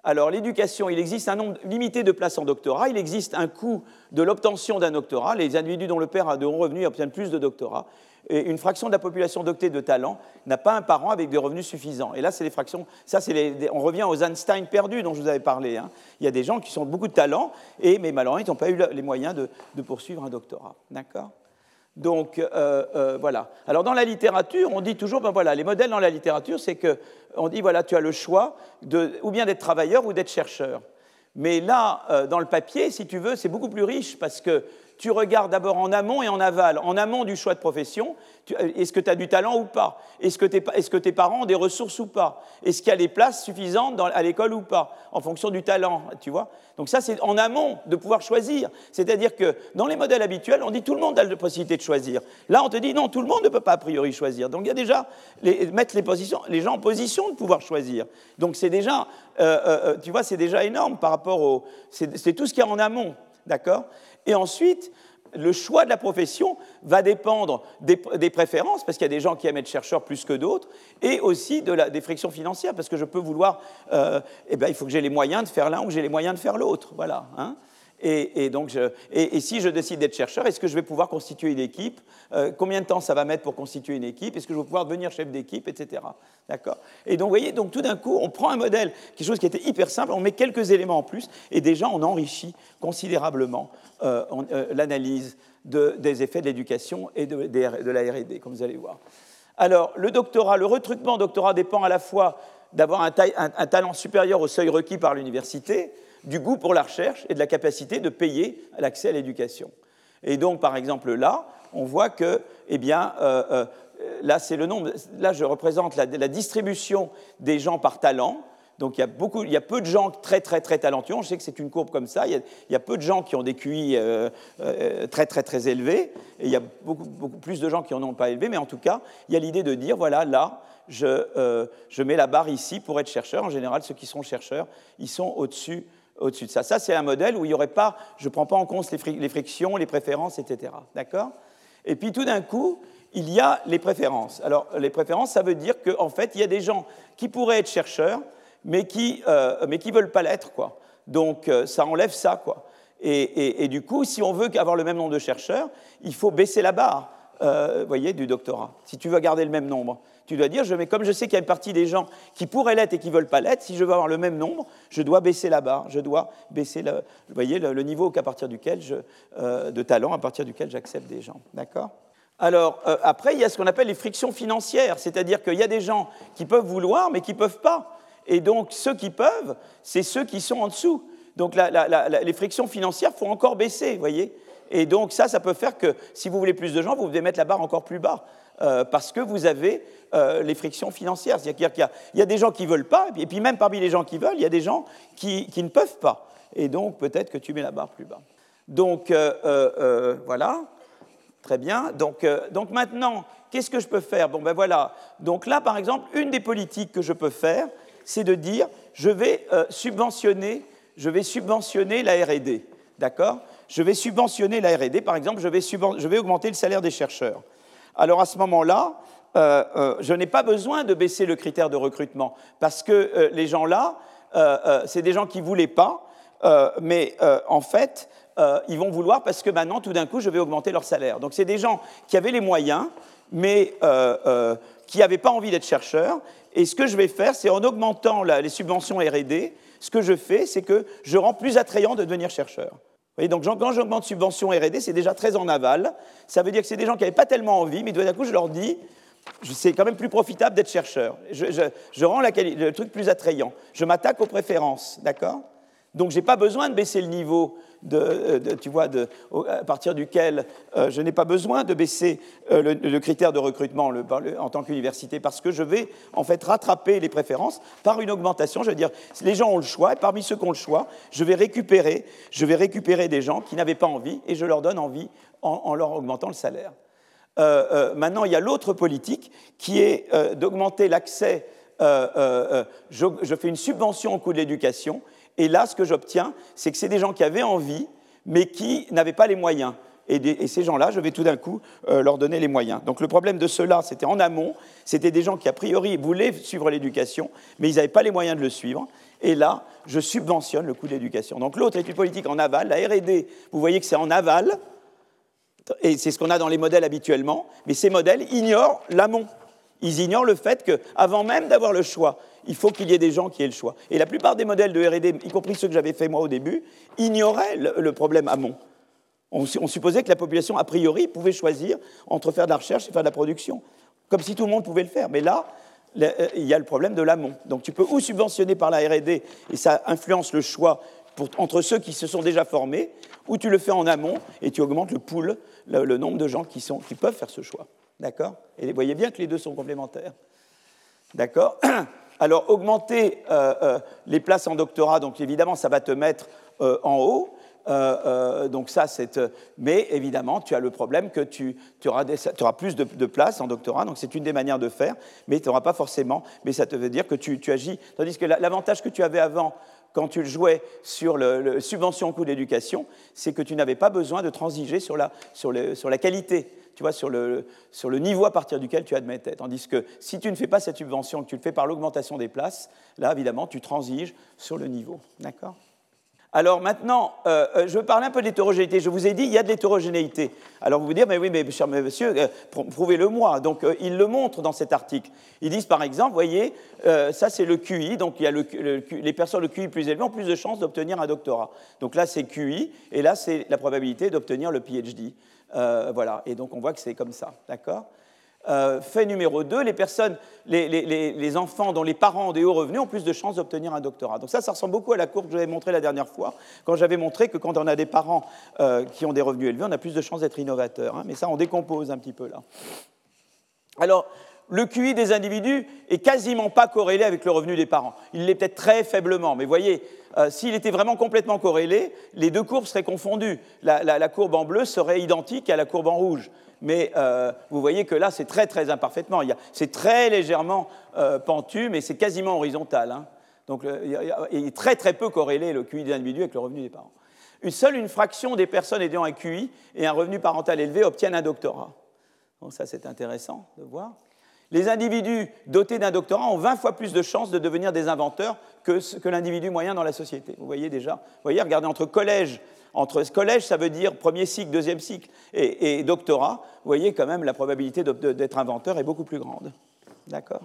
Alors l'éducation, il existe un nombre limité de places en doctorat, il existe un coût de l'obtention d'un doctorat. Les individus dont le père a de hauts revenus obtiennent plus de doctorats et une fraction de la population dotée de talent n'a pas un parent avec des revenus suffisants. Et là, c'est les fractions. Ça, c'est on revient aux Einstein perdus dont je vous avais parlé. Hein. Il y a des gens qui ont beaucoup de talent, mais malheureusement, ils n'ont pas eu les moyens de, poursuivre un doctorat. D'accord? Donc euh, euh, voilà. Alors dans la littérature, on dit toujours, ben voilà, les modèles dans la littérature, c'est que on dit voilà, tu as le choix de ou bien d'être travailleur ou d'être chercheur. Mais là, euh, dans le papier, si tu veux, c'est beaucoup plus riche parce que tu regardes d'abord en amont et en aval. En amont du choix de profession, euh, est-ce que tu as du talent ou pas? Est-ce que, tes parents ont des ressources ou pas? Est-ce qu'il y a les places suffisantes à l'école ou pas En fonction du talent, tu vois? Donc ça, c'est en amont de pouvoir choisir. C'est-à-dire que dans les modèles habituels, on dit tout le monde a la possibilité de choisir. Là, on te dit non, tout le monde ne peut pas a priori choisir. Donc il y a déjà mettre les gens en position de pouvoir choisir. Donc c'est déjà, euh, euh, tu vois, c'est déjà énorme par rapport au... C'est tout ce qu'il y a en amont, d'accord? Et ensuite, le choix de la profession va dépendre des, préférences, parce qu'il y a des gens qui aiment être chercheurs plus que d'autres, et aussi des frictions financières, parce que je peux vouloir, euh, eh ben, il faut que j'ai les moyens de faire l'un ou j'ai les moyens de faire l'autre. Voilà. Hein et, donc et, si je décide d'être chercheur, est-ce que je vais pouvoir constituer une équipe euh, Combien de temps ça va mettre pour constituer une équipe Est-ce que je vais pouvoir devenir chef d'équipe, etc. D'accord? Et donc, vous voyez, donc tout d'un coup, on prend un modèle, quelque chose qui était hyper simple, on met quelques éléments en plus, et déjà, on enrichit considérablement euh, euh, l'analyse des effets de l'éducation et de, la R&D, comme vous allez voir. Alors, le doctorat, le recrutement doctorat dépend à la fois d'avoir un, talent supérieur au seuil requis par l'université, du goût pour la recherche et de la capacité de payer l'accès à l'éducation. Et donc, par exemple, là, on voit que, eh bien, euh, euh, là, c'est le nombre, là, je représente la, distribution des gens par talent. Donc, il y, a peu de gens très, très, très talentueux. Je sais que c'est une courbe comme ça. Il y, a, peu de gens qui ont des QI euh, très, très, très élevés. Et il y a beaucoup, beaucoup plus de gens qui n'en ont pas élevés. Mais en tout cas, il y a l'idée de dire, voilà, là, je, je, mets la barre ici pour être chercheur. En général, ceux qui sont chercheurs, ils sont au-dessus au-dessus de ça. Ça, c'est un modèle où il n'y aurait pas, je ne prends pas en compte les, frictions, les préférences, etc. D'accord? Et puis tout d'un coup, il y a les préférences. Alors, les préférences, ça veut dire qu'en fait, il y a des gens qui pourraient être chercheurs, mais qui ne euh, veulent pas l'être, quoi. Donc, euh, ça enlève ça, quoi. Et, du coup, si on veut avoir le même nombre de chercheurs, il faut baisser la barre, euh, voyez, du doctorat, si tu veux garder le même nombre tu dois dire, je, mais comme je sais qu'il y a une partie des gens qui pourraient l'être et qui ne veulent pas l'être, si je veux avoir le même nombre, je dois baisser la barre, je dois baisser le, niveau à partir duquel euh, de talent à partir duquel j'accepte des gens. D'accord? Alors, euh, après, il y a ce qu'on appelle les frictions financières, c'est-à-dire qu'il y a des gens qui peuvent vouloir, mais qui ne peuvent pas. Et donc, ceux qui peuvent, c'est ceux qui sont en dessous. Donc, les frictions financières font encore baisser, vous voyez? Et donc, ça, ça peut faire que si vous voulez plus de gens, vous devez mettre la barre encore plus bas. Euh, parce que vous avez euh, les frictions financières. C'est-à-dire qu'il y, a des gens qui ne veulent pas, et puis même parmi les gens qui veulent, il y a des gens qui, ne peuvent pas. Et donc peut-être que tu mets la barre plus bas. Donc euh, voilà, très bien. Donc, donc maintenant, qu'est-ce que je peux faire? Bon ben voilà. Donc là, par exemple, une des politiques que je peux faire, c'est de dire je vais subventionner, je vais subventionner la R&D, d'accord? Je vais subventionner la R&D, par exemple, je vais, je vais augmenter le salaire des chercheurs alors à ce moment-là, euh, euh, je n'ai pas besoin de baisser le critère de recrutement, parce que euh, les gens-là, c'est des gens qui ne voulaient pas, mais en fait, ils vont vouloir parce que maintenant, tout d'un coup, je vais augmenter leur salaire. Donc c'est des gens qui avaient les moyens, mais qui n'avaient pas envie d'être chercheurs. Et ce que je vais faire, c'est en augmentant les subventions RD, ce que je fais, c'est que je rends plus attrayant de devenir chercheur donc quand j'augmente subvention R&D, c'est déjà très en aval. Ça veut dire que c'est des gens qui n'avaient pas tellement envie, mais d'un coup, je leur dis, c'est quand même plus profitable d'être chercheur. Je, rends le truc plus attrayant. Je m'attaque aux préférences, d'accord? Donc, je n'ai pas besoin de baisser le niveau de, tu vois, à partir duquel euh, je n'ai pas besoin de baisser euh, le, critère de recrutement en tant qu'université, parce que je vais en fait rattraper les préférences par une augmentation. Je veux dire, les gens ont le choix, et parmi ceux qui ont le choix, je vais récupérer, je vais récupérer des gens qui n'avaient pas envie, et je leur donne envie en, leur augmentant le salaire. Euh, maintenant, il y a l'autre politique qui est d'augmenter l'accès. Je, fais une subvention au coût de l'éducation et là, ce que j'obtiens, c'est que c'est des gens qui avaient envie, mais qui n'avaient pas les moyens. Et, ces gens-là, je vais tout d'un coup euh, leur donner les moyens. Donc le problème de ceux-là, c'était en amont, c'était des gens qui, a priori, voulaient suivre l'éducation, mais ils n'avaient pas les moyens de le suivre. Et là, je subventionne le coût de l'éducation. Donc l'autre est une politique en aval. La RD, vous voyez que c'est en aval, et c'est ce qu'on a dans les modèles habituellement, mais ces modèles ignorent l'amont. Ils ignorent le fait qu'avant même d'avoir le choix il faut qu'il y ait des gens qui aient le choix. Et la plupart des modèles de RD, y compris ceux que j'avais fait moi au début, ignoraient le, problème amont. On, supposait que la population, a priori, pouvait choisir entre faire de la recherche et faire de la production, comme si tout le monde pouvait le faire. Mais là, euh, il y a le problème de l'amont. Donc tu peux ou subventionner par la RD, et ça influence le choix entre ceux qui se sont déjà formés, ou tu le fais en amont et tu augmentes le pool, le, nombre de gens qui, sont, qui peuvent faire ce choix. D'accord? Et vous voyez bien que les deux sont complémentaires. D'accord? Alors, augmenter euh, euh, les places en doctorat, donc évidemment, ça va te mettre euh, en haut. donc ça, c'est. Mais évidemment, tu as le problème que tu, auras, plus de, places en doctorat, donc c'est une des manières de faire, mais tu n'auras pas forcément. Mais ça te veut dire que tu, agis. Tandis que l'avantage que tu avais avant, quand tu jouais sur le, subvention au coût d'éducation, c'est que tu n'avais pas besoin de transiger sur la, sur la qualité tu vois, sur le, sur le niveau à partir duquel tu admettais. Tandis que si tu ne fais pas cette subvention, que tu le fais par l'augmentation des places, là, évidemment, tu transiges sur le niveau. D'accord? Alors maintenant, euh, euh, je veux parler un peu d'hétérogénéité. Je vous ai dit, il y a de l'hétérogénéité. Alors vous vous dire, mais oui, mais cher monsieur, euh, prouvez-le moi. Donc ils le montrent dans cet article. Ils disent par exemple, voyez, ça c'est le QI, donc il y a les personnes le QI plus élevé ont plus de chances d'obtenir un doctorat. Donc là c'est QI, et là c'est la probabilité d'obtenir le PhD. Voilà, et donc on voit que c'est comme ça, d'accord? Euh, fait numéro 2, les personnes, les, enfants dont les parents ont des hauts revenus ont plus de chances d'obtenir un doctorat. Donc ça, ça ressemble beaucoup à la courbe que je vous avais montrée la dernière fois, quand j'avais montré que quand on a des parents euh, qui ont des revenus élevés, on a plus de chances d'être innovateur. Hein. mais ça, on décompose un petit peu là. Alors, le QI des individus est quasiment pas corrélé avec le revenu des parents. Il l'est peut-être très faiblement, mais voyez, euh, s'il était vraiment complètement corrélé, les deux courbes seraient confondues. la, courbe en bleu serait identique à la courbe en rouge mais euh, vous voyez que là, c'est très, très imparfaitement. C'est très légèrement euh, pentu, mais c'est quasiment horizontal. Hein. Donc, il est très, très peu corrélé le QI des individus avec le revenu des parents. Une seule une fraction des personnes ayant un QI et un revenu parental élevé obtiennent un doctorat. Donc, ça, c'est intéressant de voir. Les individus dotés d'un doctorat ont 20 fois plus de chances de devenir des inventeurs que, l'individu moyen dans la société. Vous voyez déjà voyez, regardez, entre collège entre collège, ça veut dire premier cycle, deuxième cycle et, doctorat. Vous voyez quand même la probabilité d'être inventeur est beaucoup plus grande. D'accord?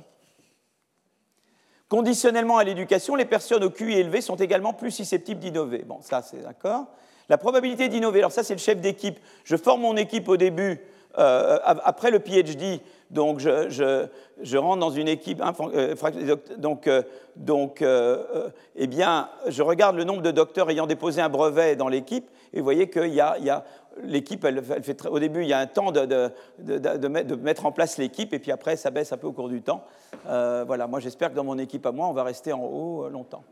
Conditionnellement à l'éducation, les personnes au QI élevé sont également plus susceptibles d'innover. Bon, ça c'est d'accord. La probabilité d'innover, alors ça c'est le chef d'équipe. Je forme mon équipe au début, euh, après le PhD, donc je, rentre dans une équipe, euh, donc, euh, euh, eh bien, je regarde le nombre de docteurs ayant déposé un brevet dans l'équipe, et vous voyez qu'il y a, l'équipe, elle, fait au début, il y a un temps de, mettre en place l'équipe, et puis après, ça baisse un peu au cours du temps. voilà, moi j'espère que dans mon équipe à moi, on va rester en haut longtemps.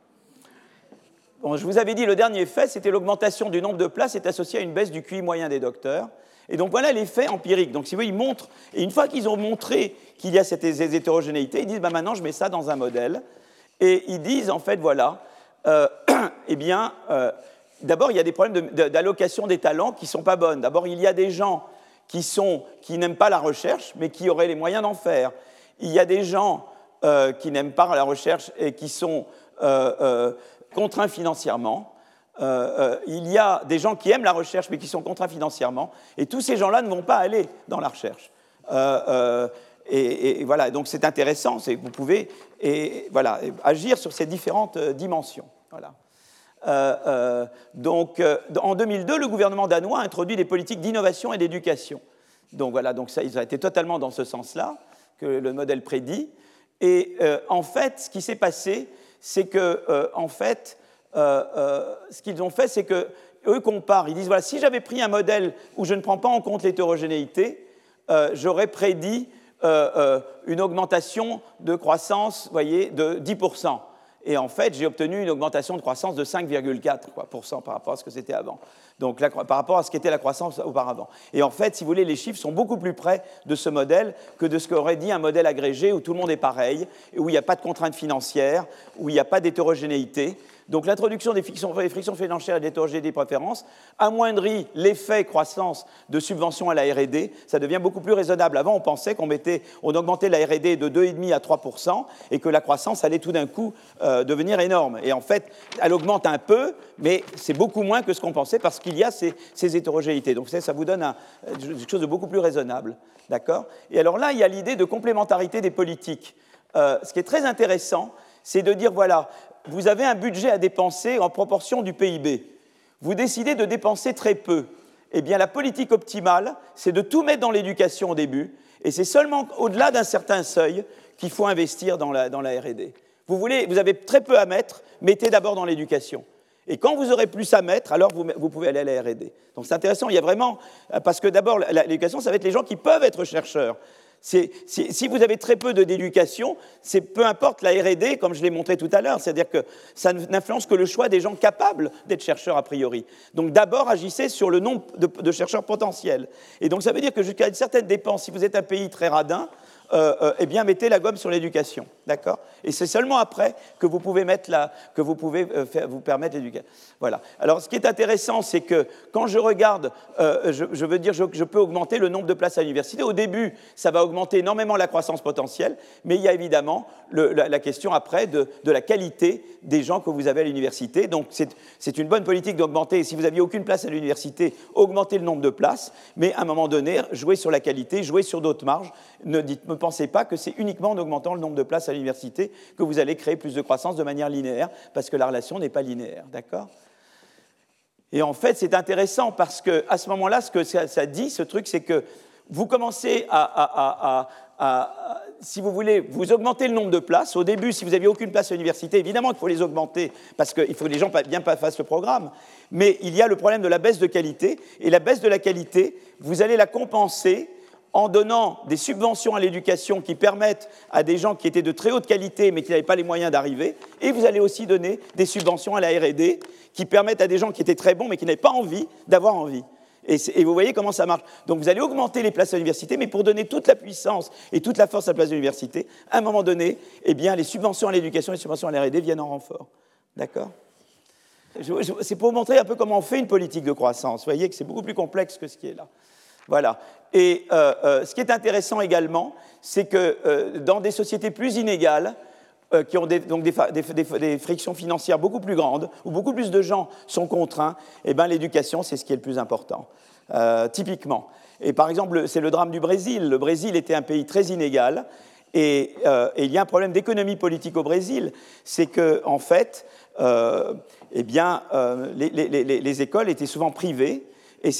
Bon, je vous avais dit, le dernier fait, c'était l'augmentation du nombre de places est associé à une baisse du QI moyen des docteurs. Et donc voilà l'effet empirique. Donc si vous ils montrent, et une fois qu'ils ont montré qu'il y a cette hétérogénéité, ils disent bah, maintenant je mets ça dans un modèle. Et ils disent en fait voilà, euh, eh bien, euh, d'abord il y a des problèmes d'allocation des talents qui ne sont pas bonnes. D'abord il y a des gens qui, sont, qui n'aiment pas la recherche, mais qui auraient les moyens d'en faire. Il y a des gens euh, qui n'aiment pas la recherche et qui sont contraints financièrement. Euh, euh, il y a des gens qui aiment la recherche mais qui sont contraints financièrement, et tous ces gens-là ne vont pas aller dans la recherche. Euh, et, voilà, donc c'est intéressant, vous pouvez et, voilà, agir sur ces différentes dimensions. Voilà. donc, en 2002, le gouvernement danois a introduit des politiques d'innovation et d'éducation. Donc voilà, donc ça, ils ont été totalement dans ce sens-là que le modèle prédit. Et en fait, ce qui s'est passé, c'est que, en fait, ce qu'ils ont fait, c'est qu'eux comparent. Ils disent voilà, si j'avais pris un modèle où je ne prends pas en compte l'hétérogénéité, euh, j'aurais prédit une augmentation de croissance, voyez, de 10%. Et en fait, j'ai obtenu une augmentation de croissance de 5,4% par rapport à ce que c'était avant. Donc, par rapport à ce qu'était la croissance auparavant. Et en fait, si vous voulez, les chiffres sont beaucoup plus près de ce modèle que de ce qu'aurait dit un modèle agrégé où tout le monde est pareil, où il n'y a pas de contraintes financières, où il n'y a pas d'hétérogénéité. Donc l'introduction des frictions, financières et de des préférences amoindrit l'effet croissance de subventions à la R&D. Ça devient beaucoup plus raisonnable. Avant, on pensait qu'on on augmentait la R&D de 2,5 à 3% et que la croissance allait tout d'un coup euh, devenir énorme. Et en fait, elle augmente un peu, mais c'est beaucoup moins que ce qu'on pensait parce qu'il y a ces, hétérogénéités. Donc ça, vous donne quelque chose de beaucoup plus raisonnable. D'accord? Et alors là, il y a l'idée de complémentarité des politiques. Euh, ce qui est très intéressant, c'est de dire, voilà, vous avez un budget à dépenser en proportion du PIB. Vous décidez de dépenser très peu. Eh bien, la politique optimale, c'est de tout mettre dans l'éducation au début, et c'est seulement au-delà d'un certain seuil qu'il faut investir dans la, RD. Vous, voulez, vous avez très peu à mettre, mettez d'abord dans l'éducation. Et quand vous aurez plus à mettre, alors vous, vous pouvez aller à la RD. Donc c'est intéressant, il y a vraiment. Parce que d'abord, l'éducation, ça va être les gens qui peuvent être chercheurs si vous avez très peu d'éducation, c'est peu importe la R&D, comme je l'ai montré tout à l'heure, c'est-à-dire que ça n'influence que le choix des gens capables d'être chercheurs a priori. Donc d'abord agissez sur le nombre de, chercheurs potentiels. Et donc ça veut dire que jusqu'à une certaine dépense, si vous êtes un pays très radin, euh, euh, eh bien, mettez la gomme sur l'éducation. D'accord? Et c'est seulement après que vous pouvez, mettre la, que vous, pouvez euh, vous permettre l'éducation. Voilà. Alors, ce qui est intéressant, c'est que quand je regarde, je, veux dire, je, peux augmenter le nombre de places à l'université. Au début, ça va augmenter énormément la croissance potentielle, mais il y a évidemment la, question après de, la qualité des gens que vous avez à l'université. Donc, c'est une bonne politique d'augmenter. Si vous n'aviez aucune place à l'université, augmentez le nombre de places, mais à un moment donné, jouez sur la qualité, jouez sur d'autres marges. Ne, pensez pas que c'est uniquement en augmentant le nombre de places à l'université que vous allez créer plus de croissance de manière linéaire, parce que la relation n'est pas linéaire. D'accord? Et en fait, c'est intéressant parce qu'à ce moment-là, ce que ça, dit, ce truc, c'est que vous commencez à, si vous voulez, vous augmentez le nombre de places. Au début, si vous n'aviez aucune place à l'université, évidemment qu'il faut les augmenter parce qu'il faut que les gens bien fassent le programme. Mais il y a le problème de la baisse de qualité. Et la baisse de la qualité, vous allez la compenser en donnant des subventions à l'éducation qui permettent à des gens qui étaient de très haute qualité mais qui n'avaient pas les moyens d'arriver. Et vous allez aussi donner des subventions à la RD qui permettent à des gens qui étaient très bons mais qui n'avaient pas envie d'avoir envie. Et, vous voyez comment ça marche. Donc vous allez augmenter les places à l'université, mais pour donner toute la puissance et toute la force à la place de l'université, à un moment donné, eh bien, les subventions à l'éducation et les subventions à l'R&D viennent en renfort. D'accord? C'est pour vous montrer un peu comment on fait une politique de croissance. Vous voyez que c'est beaucoup plus complexe que ce qui est là. Voilà. Et euh, euh, ce qui est intéressant également, c'est que euh, dans des sociétés plus inégales, qui ont donc des, frictions financières beaucoup plus grandes, où beaucoup plus de gens sont contraints, eh ben, l'éducation, c'est ce qui est le plus important, typiquement. Et par exemple, c'est le drame du Brésil. Le Brésil était un pays très inégal, et, il y a un problème d'économie politique au Brésil, c'est que en fait, eh bien, les, écoles étaient souvent privées, et,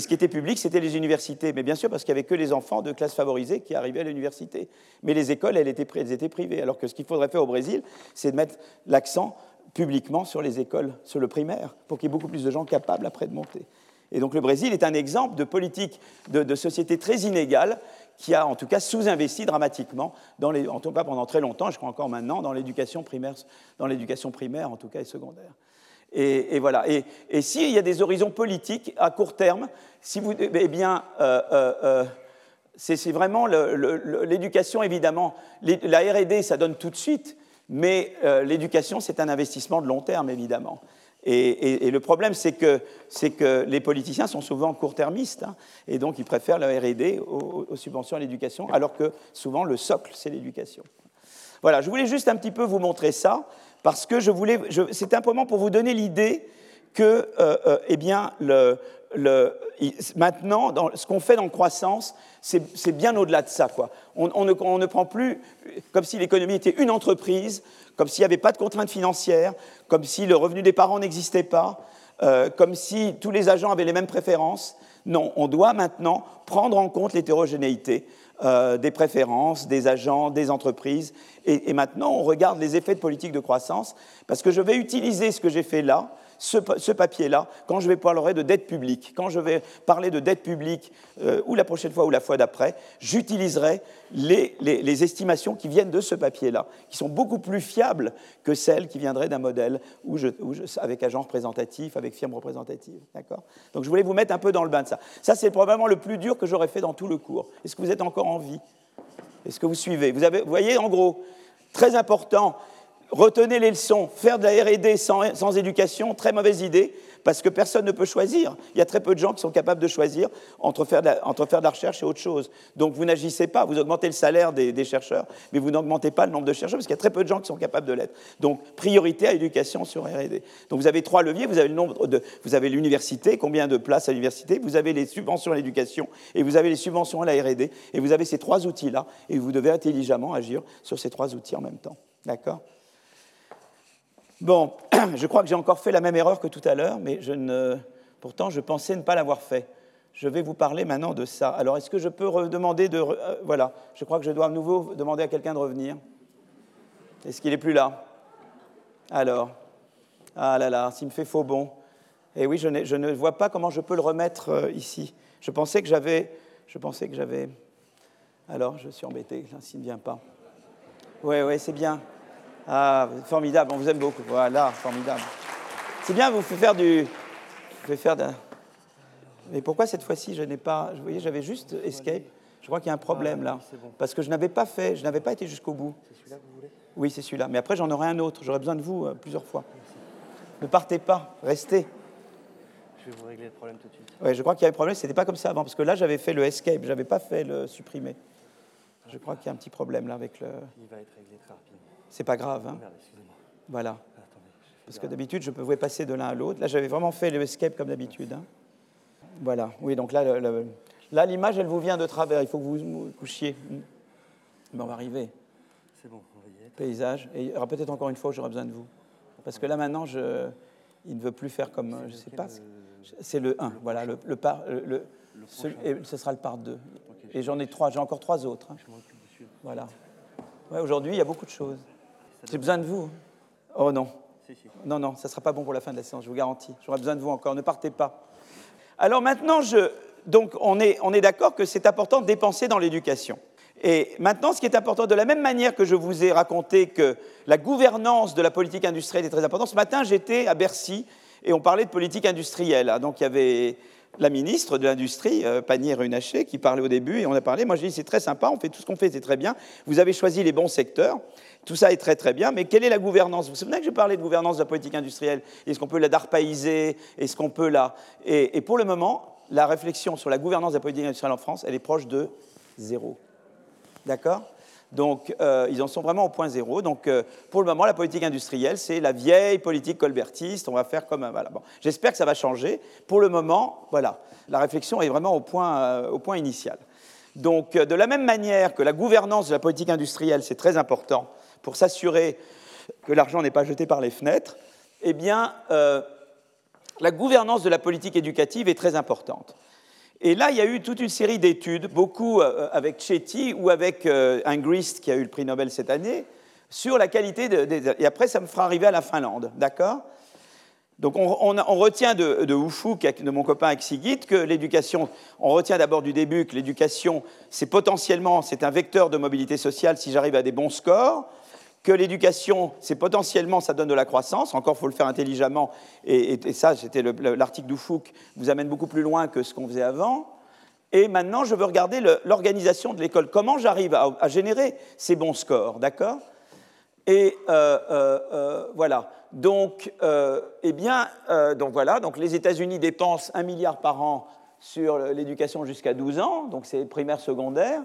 ce qui était public, c'était les universités. Mais bien sûr, parce qu'il n'y avait que les enfants de classe favorisée qui arrivaient à l'université. Mais les écoles, elles étaient, elles étaient privées. Alors que ce qu'il faudrait faire au Brésil, c'est de mettre l'accent publiquement sur les écoles, sur le primaire, pour qu'il y ait beaucoup plus de gens capables après de monter. Et donc le Brésil est un exemple de politique de, société très inégale qui a en tout cas sous-investi dramatiquement, dans les, en tout cas pendant très longtemps, je crois encore maintenant, dans l'éducation primaire, dans l'éducation primaire en tout cas et secondaire. Et, voilà. Et, s'il y a des horizons politiques à court terme, si vous, eh bien, euh, euh, euh, c'est vraiment l'éducation, évidemment. La RD, ça donne tout de suite, mais l'éducation, c'est un investissement de long terme, évidemment. Et, le problème, c'est que, les politiciens sont souvent court-termistes, hein, et donc ils préfèrent la RD aux subventions à l'éducation, alors que souvent le socle, c'est l'éducation. Voilà, je voulais juste un petit peu vous montrer ça parce que je voulais, c'est simplement pour vous donner l'idée que, euh, euh, eh bien, maintenant, ce qu'on fait dans croissance, c'est bien au-delà de ça. On, ne, prend plus comme si l'économie était une entreprise, comme s'il n'y avait pas de contraintes financières, comme si le revenu des parents n'existait pas, euh, comme si tous les agents avaient les mêmes préférences. Non, on doit maintenant prendre en compte l'hétérogénéité euh, des préférences, des agents, des entreprises. Et, maintenant, on regarde les effets de politique de croissance, parce que je vais utiliser ce que j'ai fait là, ce, papier-là, quand je vais parler de dette publique. Quand je vais parler de dette publique, euh, ou la prochaine fois ou la fois d'après, j'utiliserai les, estimations qui viennent de ce papier-là, qui sont beaucoup plus fiables que celles qui viendraient d'un modèle où je, avec agent représentatif, avec firme représentative. D'accord? Donc je voulais vous mettre un peu dans le bain de ça. Ça, c'est probablement le plus dur que j'aurais fait dans tout le cours. Est-ce que vous êtes encore en vie? Est-ce que vous suivez? Vous, avez, vous voyez, en gros, très important, retenez les leçons. Faire de la RD sans, éducation, très mauvaise idée, parce que personne ne peut choisir. Il y a très peu de gens qui sont capables de choisir entre faire de la, recherche et autre chose. Donc vous n'agissez pas, vous augmentez le salaire des, chercheurs, mais vous n'augmentez pas le nombre de chercheurs, parce qu'il y a très peu de gens qui sont capables de l'être. Donc priorité à l'éducation sur RD. Donc vous avez trois leviers, vous avez le nombre de, vous avez l'université, combien de places à l'université, vous avez les subventions à l'éducation, et vous avez les subventions à la RD, et vous avez ces trois outils-là, et vous devez intelligemment agir sur ces trois outils en même temps. D'accord? Bon, je crois que j'ai encore fait la même erreur que tout à l'heure, mais je ne... pourtant je pensais ne pas l'avoir fait. Je vais vous parler maintenant de ça. Alors, est-ce que je peux redemander de... Euh, voilà, je crois que je dois à nouveau demander à quelqu'un de revenir. Est-ce qu'il n'est plus là? Alors, ah là là, s'il me fait faux bon. Eh oui, je, ne vois pas comment je peux le remettre euh, ici. Je pensais que j'avais... Je pensais que j'avais... Alors, je suis embêté, s'il ne vient pas. Oui, oui, c'est bien. Ah, formidable, on vous aime beaucoup. Voilà, formidable. C'est bien, vous faites faire du. Vous faire Mais pourquoi cette fois-ci, je n'ai pas. Vous voyez, j'avais juste escape. Je crois qu'il y a un problème là. Parce que je n'avais pas fait, je n'avais pas été jusqu'au bout. C'est celui-là que vous voulez? Oui, c'est celui-là. Mais après, j'en aurai un autre. J'aurai besoin de vous euh, plusieurs fois. Ne partez pas, restez. Je vais vous régler le problème tout de suite. Oui, je crois qu'il y avait un problème. C'était pas comme ça avant. Parce que là, j'avais fait le escape. Je n'avais pas fait le supprimer. Je crois qu'il y a un petit problème là avec le. Il va être réglé très rapidement. C'est pas grave. Hein voilà. Parce que d'habitude, je pouvais passer de l'un à l'autre. Là, j'avais vraiment fait le escape comme d'habitude. Hein. Voilà. Oui, donc là, là, l'image, elle vous vient de travers. Il faut que vous vous couchiez. Mais on va arriver. C'est bon, on va y être. Paysage. Et il y aura peut-être encore une fois j'aurai besoin de vous. Parce que là, maintenant, je, il ne veut plus faire comme. Je ne sais pas. C'est le 1. Voilà, le, le, par, le, ce, sera le part 2. Et j'en ai trois, j'ai encore trois autres. hein. Je m'occupe. Voilà. Ouais, Aujourd'hui, il y a beaucoup de choses. J'ai besoin de vous. Oh non. Si, si. Non, non, ça ne sera pas bon pour la fin de la séance, je vous garantis. J'aurai besoin de vous encore, ne partez pas. Alors maintenant, je, donc on est, on est d'accord que c'est important de dépenser dans l'éducation. Et maintenant, ce qui est important, de la même manière que je vous ai raconté que la gouvernance de la politique industrielle est très importante, ce matin j'étais à Bercy et on parlait de politique industrielle. hein. Donc il y avait la ministre de l'Industrie, euh, Pannier-Runacher, qui parlait au début et on a parlé. Moi j'ai dit c'est très sympa, on fait tout ce qu'on fait, c'est très bien. Vous avez choisi les bons secteurs. Tout ça est très très bien, mais quelle est la gouvernance? Vous vous souvenez que j'ai parlé de gouvernance de la politique industrielle? Est-ce qu'on peut la darpaïser? Est-ce qu'on peut la... Et, et pour le moment, la réflexion sur la gouvernance de la politique industrielle en France, elle est proche de zéro. D'accord? Donc, euh, ils en sont vraiment au point zéro. Donc, euh, pour le moment, la politique industrielle, c'est la vieille politique colbertiste. On va faire comme un. Voilà. J'espère que ça va changer. Pour le moment, voilà, la réflexion est vraiment au point, euh, au point initial. Donc, de la même manière que la gouvernance de la politique industrielle, c'est très important pour s'assurer que l'argent n'est pas jeté par les fenêtres, eh bien, euh, la gouvernance de la politique éducative est très importante. Et là, il y a eu toute une série d'études, beaucoup euh, avec Chetty ou avec euh, Angrist, qui a eu le prix Nobel cette année, sur la qualité de- des... Et après, ça me fera arriver à la Finlande, d'accord? Donc on, on- on retient de, de Oufou, de mon copain Exigit, que l'éducation, on retient d'abord du début que l'éducation, c'est potentiellement, c'est un vecteur de mobilité sociale si j'arrive à des bons scores, que l'éducation, c'est potentiellement, ça donne de la croissance, encore faut le faire intelligemment, et, ça, c'était le- le- l'article d'Oufouk, vous amène beaucoup plus loin que ce qu'on faisait avant. Et maintenant, je veux regarder l'organisation de l'école, comment j'arrive à, générer ces bons scores, d'accord? Et euh, euh, euh, voilà. Donc, eh bien, donc voilà. Donc, les États-Unis dépensent un milliard par an sur l'éducation jusqu'à 12 ans, donc c'est primaire, secondaire.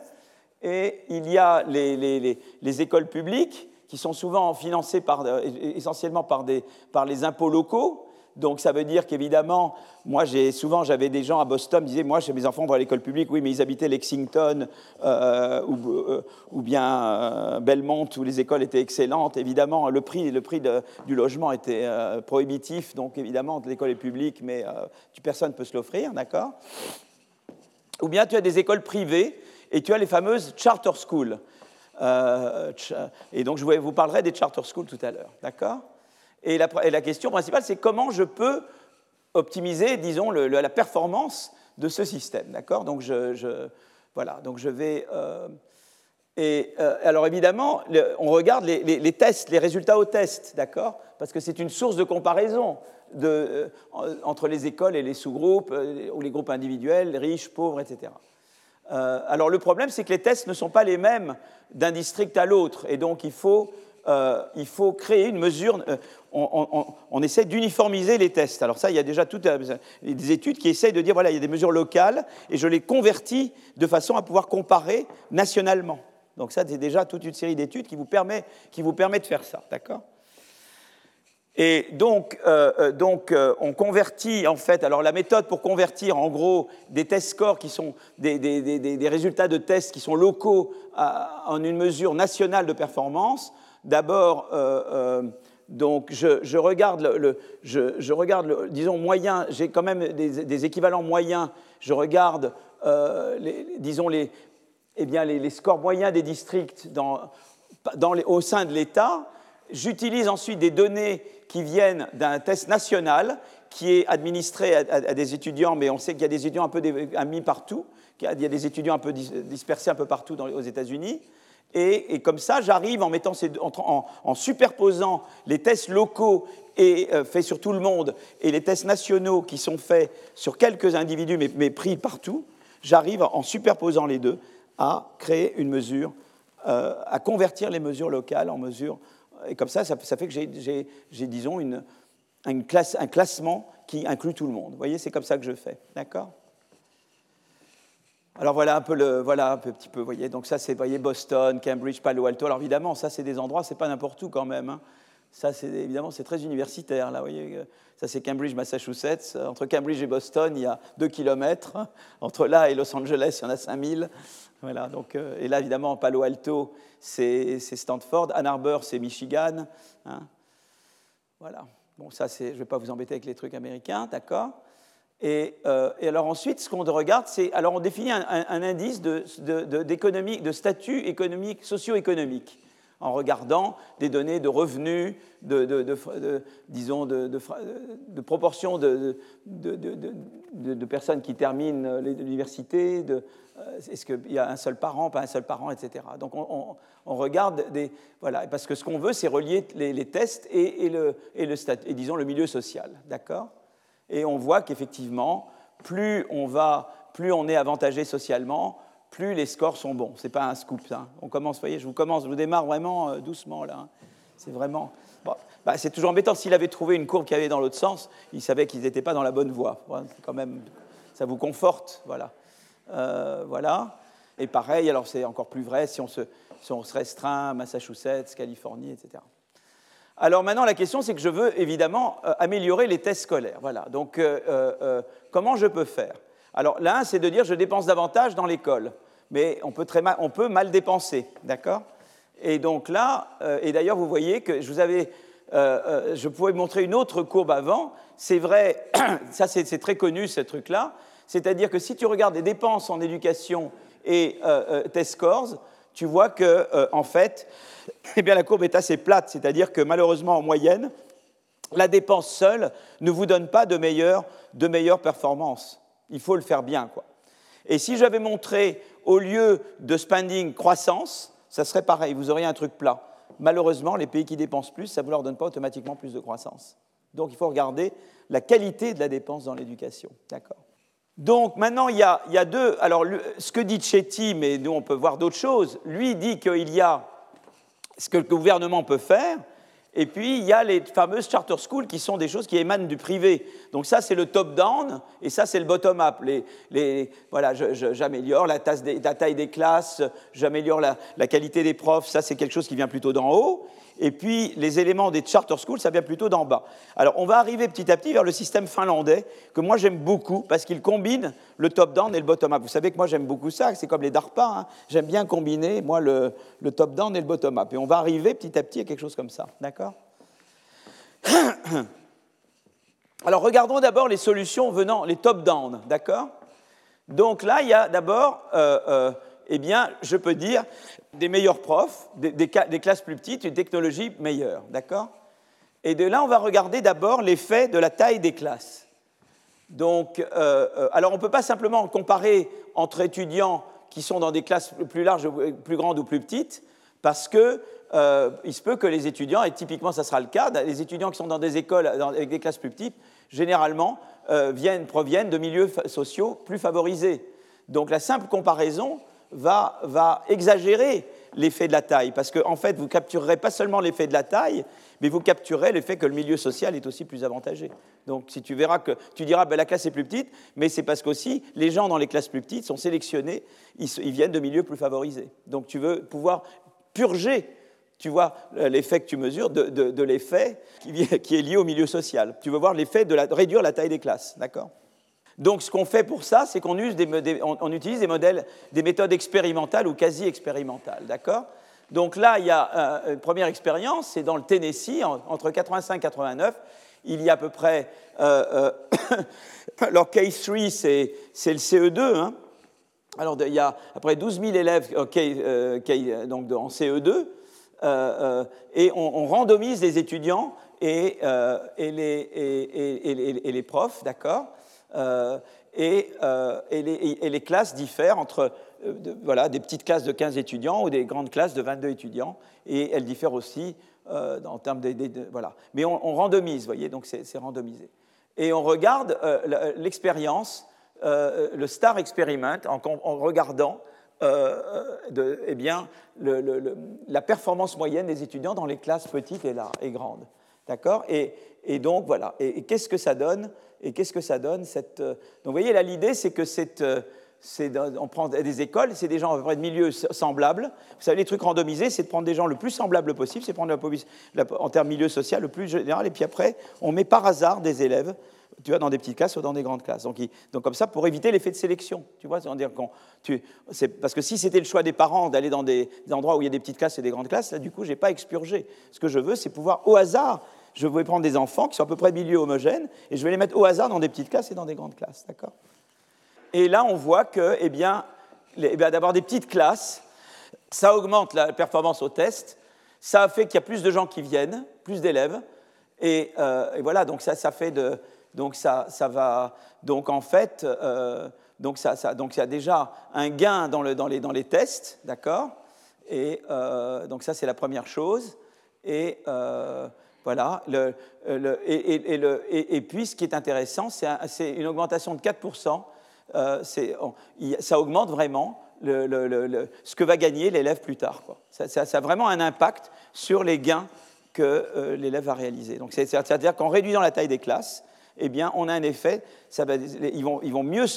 Et il y a les écoles publiques qui sont souvent financées par, euh, essentiellement par, des, par les impôts locaux. Donc ça veut dire qu'évidemment, moi j'ai souvent j'avais des gens à Boston qui disaient moi mes enfants vont à l'école publique, oui mais ils habitaient Lexington euh, ou, euh, ou bien euh, Belmont où les écoles étaient excellentes. Évidemment le prix le prix du logement était prohibitif, donc évidemment l'école est publique mais personne ne peut se l'offrir, d'accord? Ou bien tu as des écoles privées et tu as les fameuses charter schools. Euh, tcha- et donc je vous parlerai des charter schools tout à l'heure, d'accord? Et la, question principale, c'est comment je peux optimiser, disons, la performance de ce système. D'accord? Donc, je, voilà, donc je vais. euh, et euh, alors, évidemment, on regarde les, tests, les résultats aux tests, d'accord? Parce que c'est une source de comparaison euh, entre les écoles et les sous-groupes, euh, ou les groupes individuels, riches, pauvres, etc. Euh, alors le problème, c'est que les tests ne sont pas les mêmes d'un district à l'autre, et donc il faut, euh, il faut créer une mesure. euh, on, essaie d'uniformiser les tests. Alors ça, il y a déjà toutes des études qui essayent de dire voilà, il y a des mesures locales, et je les convertis de façon à pouvoir comparer nationalement. Donc ça, c'est déjà toute une série d'études qui vous permet, qui vous permet de faire ça, d'accord? Et donc, euh, euh, donc euh, on convertit en fait, alors la méthode pour convertir en gros des test scores qui sont des, résultats de tests qui sont locaux en une mesure nationale de performance. D'abord, donc je, regarde le, je, regarde disons moyen, j'ai quand même des, équivalents moyens. Je regarde, les- disons les, eh bien, les, les scores moyens des districts dans, dans les- au sein de l'État. J'utilise ensuite des données qui viennent d'un test national qui est administré à, des étudiants, mais on sait qu'il y a des étudiants un peu dé- mis partout, qu'il y a- des étudiants un peu dis- dispersés un peu partout aux États-Unis. Et, comme ça, j'arrive en, superposant les tests locaux et, euh, faits sur tout le monde et les tests nationaux qui sont faits sur quelques individus mais, mais pris partout, j'arrive en superposant les deux à créer une mesure, euh, à convertir les mesures locales en mesures. Et comme ça, ça, fait que j'ai- disons, une, une classe- un classement qui inclut tout le monde. Vous voyez, c'est comme ça que je fais. D'accord? Alors voilà un peu le, voilà un petit peu, vous voyez. Donc ça c'est, voyez, Boston, Cambridge, Palo Alto. Alors évidemment, ça c'est des endroits, c'est pas n'importe où quand même. hein. Ça c'est évidemment c'est très universitaire là, voyez. euh, Ça c'est Cambridge, Massachusetts. Entre Cambridge et Boston, il y a 2 kilomètres. Entre là et Los Angeles, il y en a 5000. Voilà. Donc euh, et là évidemment Palo Alto, c'est Stanford. Ann Arbor, c'est Michigan. hein. Voilà. Bon, ça, je ne vais pas vous embêter avec les trucs américains, d'accord Et, alors ensuite, ce qu'on regarde, c'est alors on définit un, indice de, de statut économique, socio-économique en regardant des données de revenus, de, disons, de, proportion de, personnes qui terminent l'université, est-ce qu'il y a un seul parent, pas un seul parent, etc. Donc on, regarde des... Voilà, parce que ce qu'on veut, c'est relier les, tests et, le, et, le, disons, le milieu social, d'accord? Et on voit qu'effectivement, plus on va, plus on est avantagé socialement, plus les scores sont bons. Ce n'est pas un scoop. Hein. On commence, vous voyez, je vous commence, je vous démarre vraiment euh, doucement là. Hein. C'est vraiment. Bah, c'est toujours embêtant. S'il avait trouvé une courbe qui allait dans l'autre sens, il savait qu'ils n'étaient pas dans la bonne voie. quand même, ça vous conforte, voilà. Euh, voilà. Et pareil, alors c'est encore plus vrai si on, se, si on se restreint à Massachusetts, Californie, etc. Alors maintenant, la question, c'est que je veux évidemment euh, améliorer les tests scolaires. Voilà. Donc, comment je peux faire? Alors l'un, c'est de dire je dépense davantage dans l'école, mais on peut, très mal, on peut mal dépenser, d'accord? Et donc là, euh, et d'ailleurs vous voyez que je vous avais, euh, euh, je pouvais montrer une autre courbe avant. C'est vrai, ça c'est très connu ce truc-là. C'est-à-dire que si tu regardes les dépenses en éducation et test scores, tu vois que en fait, eh bien la courbe est assez plate. C'est-à-dire que malheureusement en moyenne, la dépense seule ne vous donne pas de meilleures, de meilleures performances. Il faut le faire bien. Quoi. Et si j'avais montré, au lieu de spending croissance, ça serait pareil, vous auriez un truc plat. Malheureusement, les pays qui dépensent plus, ça ne vous leur donne pas automatiquement plus de croissance. Donc il faut regarder la qualité de la dépense dans l'éducation. D'accord donc maintenant, il y, a, il y a deux. Alors, ce que dit Chetty, mais nous on peut voir d'autres choses, lui dit qu'il y a ce que le gouvernement peut faire, et puis, il y a les fameuses charter schools qui sont des choses qui émanent du privé. Donc ça, c'est le top-down et ça, c'est le bottom-up. Les, voilà, j'améliore la, taille des classes, j'améliore la, qualité des profs. Ça, c'est quelque chose qui vient plutôt d'en haut. Et puis, les éléments des charter schools, ça vient plutôt d'en bas. Alors, on va arriver petit à petit vers le système finlandais, que moi j'aime beaucoup, parce qu'il combine le top-down et le bottom-up. Vous savez que moi j'aime beaucoup ça, c'est comme les DARPA. Hein. J'aime bien combiner, moi, le, top-down et le bottom-up. Et on va arriver petit à petit à quelque chose comme ça. D'accord? Alors, regardons d'abord les solutions venant, les top-down. D'accord? Donc là, il y a d'abord. Euh, euh, eh bien, je peux dire des meilleurs profs, des, classes plus petites, une technologie meilleure, d'accord? Et de là, on va regarder d'abord l'effet de la taille des classes. Donc, euh, euh, alors on ne peut pas simplement comparer entre étudiants qui sont dans des classes plus larges, plus grandes ou plus petites, parce que euh, il se peut que les étudiants, et typiquement ça sera le cas, les étudiants qui sont dans des écoles avec des classes plus petites, généralement viennent, proviennent de milieux sociaux plus favorisés. Donc la simple comparaison va, exagérer l'effet de la taille, parce qu'en en fait, vous capturerez pas seulement l'effet de la taille, mais vous capturerez l'effet que le milieu social est aussi plus avantagé. Donc, si tu verras que tu diras, ben, la classe est plus petite, mais c'est parce qu'aussi, les gens dans les classes plus petites sont sélectionnés, ils, viennent de milieux plus favorisés. Donc, tu veux pouvoir purger, tu vois, l'effet que tu mesures de, l'effet qui, est lié au milieu social. Tu veux voir l'effet de réduire la taille des classes, d'accord? Donc, ce qu'on fait pour ça, c'est qu'on utilise des modèles, des méthodes expérimentales ou quasi expérimentales, d'accord? Donc là, il y a euh, une première expérience, c'est dans le Tennessee, entre 85 et 89. Il y a à peu près. Euh, euh, alors, case 3, c'est le CE2. Hein. alors, il y a à peu près 12 000 élèves donc, en CE2. et on, randomise les étudiants et, et les, profs, d'accord? Euh, euh, et, les, classes diffèrent entre euh, voilà, des petites classes de 15 étudiants ou des grandes classes de 22 étudiants, et elles diffèrent aussi en termes de, voilà. Mais on, randomise, vous voyez, donc c'est randomisé. Et on regarde l'expérience, le STAR Experiment, en, regardant de, eh bien, la performance moyenne des étudiants dans les classes petites et, là, et grandes. D'accord? Et, donc, voilà. Et, qu'est-ce que ça donne? Et qu'est-ce que ça donne. Euh, donc vous voyez, là, l'idée, c'est que euh, on prend des écoles, c'est des gens à peu près de milieux semblables. Vous savez, les trucs randomisés, c'est de prendre des gens le plus semblables possible, c'est prendre la, en termes milieu social le plus général, et puis après, on met par hasard des élèves, tu vois, dans des petites classes ou dans des grandes classes. Donc, donc comme ça, pour éviter l'effet de sélection, tu vois, dire tu, parce que si c'était le choix des parents d'aller dans des, des, endroits où il y a des petites classes et des grandes classes, là, du coup, j'ai pas expurgé. Ce que je veux, c'est pouvoir au hasard je vais prendre des enfants qui sont à peu près milieu homogènes et je vais les mettre au hasard dans des petites classes et dans des grandes classes. D'accord? Et là, on voit que, eh bien, eh bien d'avoir des petites classes, ça augmente la performance au test, ça fait qu'il y a plus de gens qui viennent, plus d'élèves, et, euh, voilà, donc ça, ça fait de. Donc ça, ça va. Donc en fait, euh, donc ça, donc il y a déjà un gain dans les tests, d'accord? Et euh, donc ça, c'est la première chose. Et voilà. Le, et, puis, ce qui est intéressant, c'est une augmentation de 4%. ça augmente vraiment ce que va gagner l'élève plus tard. Ça, a vraiment un impact sur les gains que euh, l'élève va réaliser. Donc, c'est-à-dire qu'en réduisant la taille des classes, eh bien, on a un effet, ils, vont, mieux,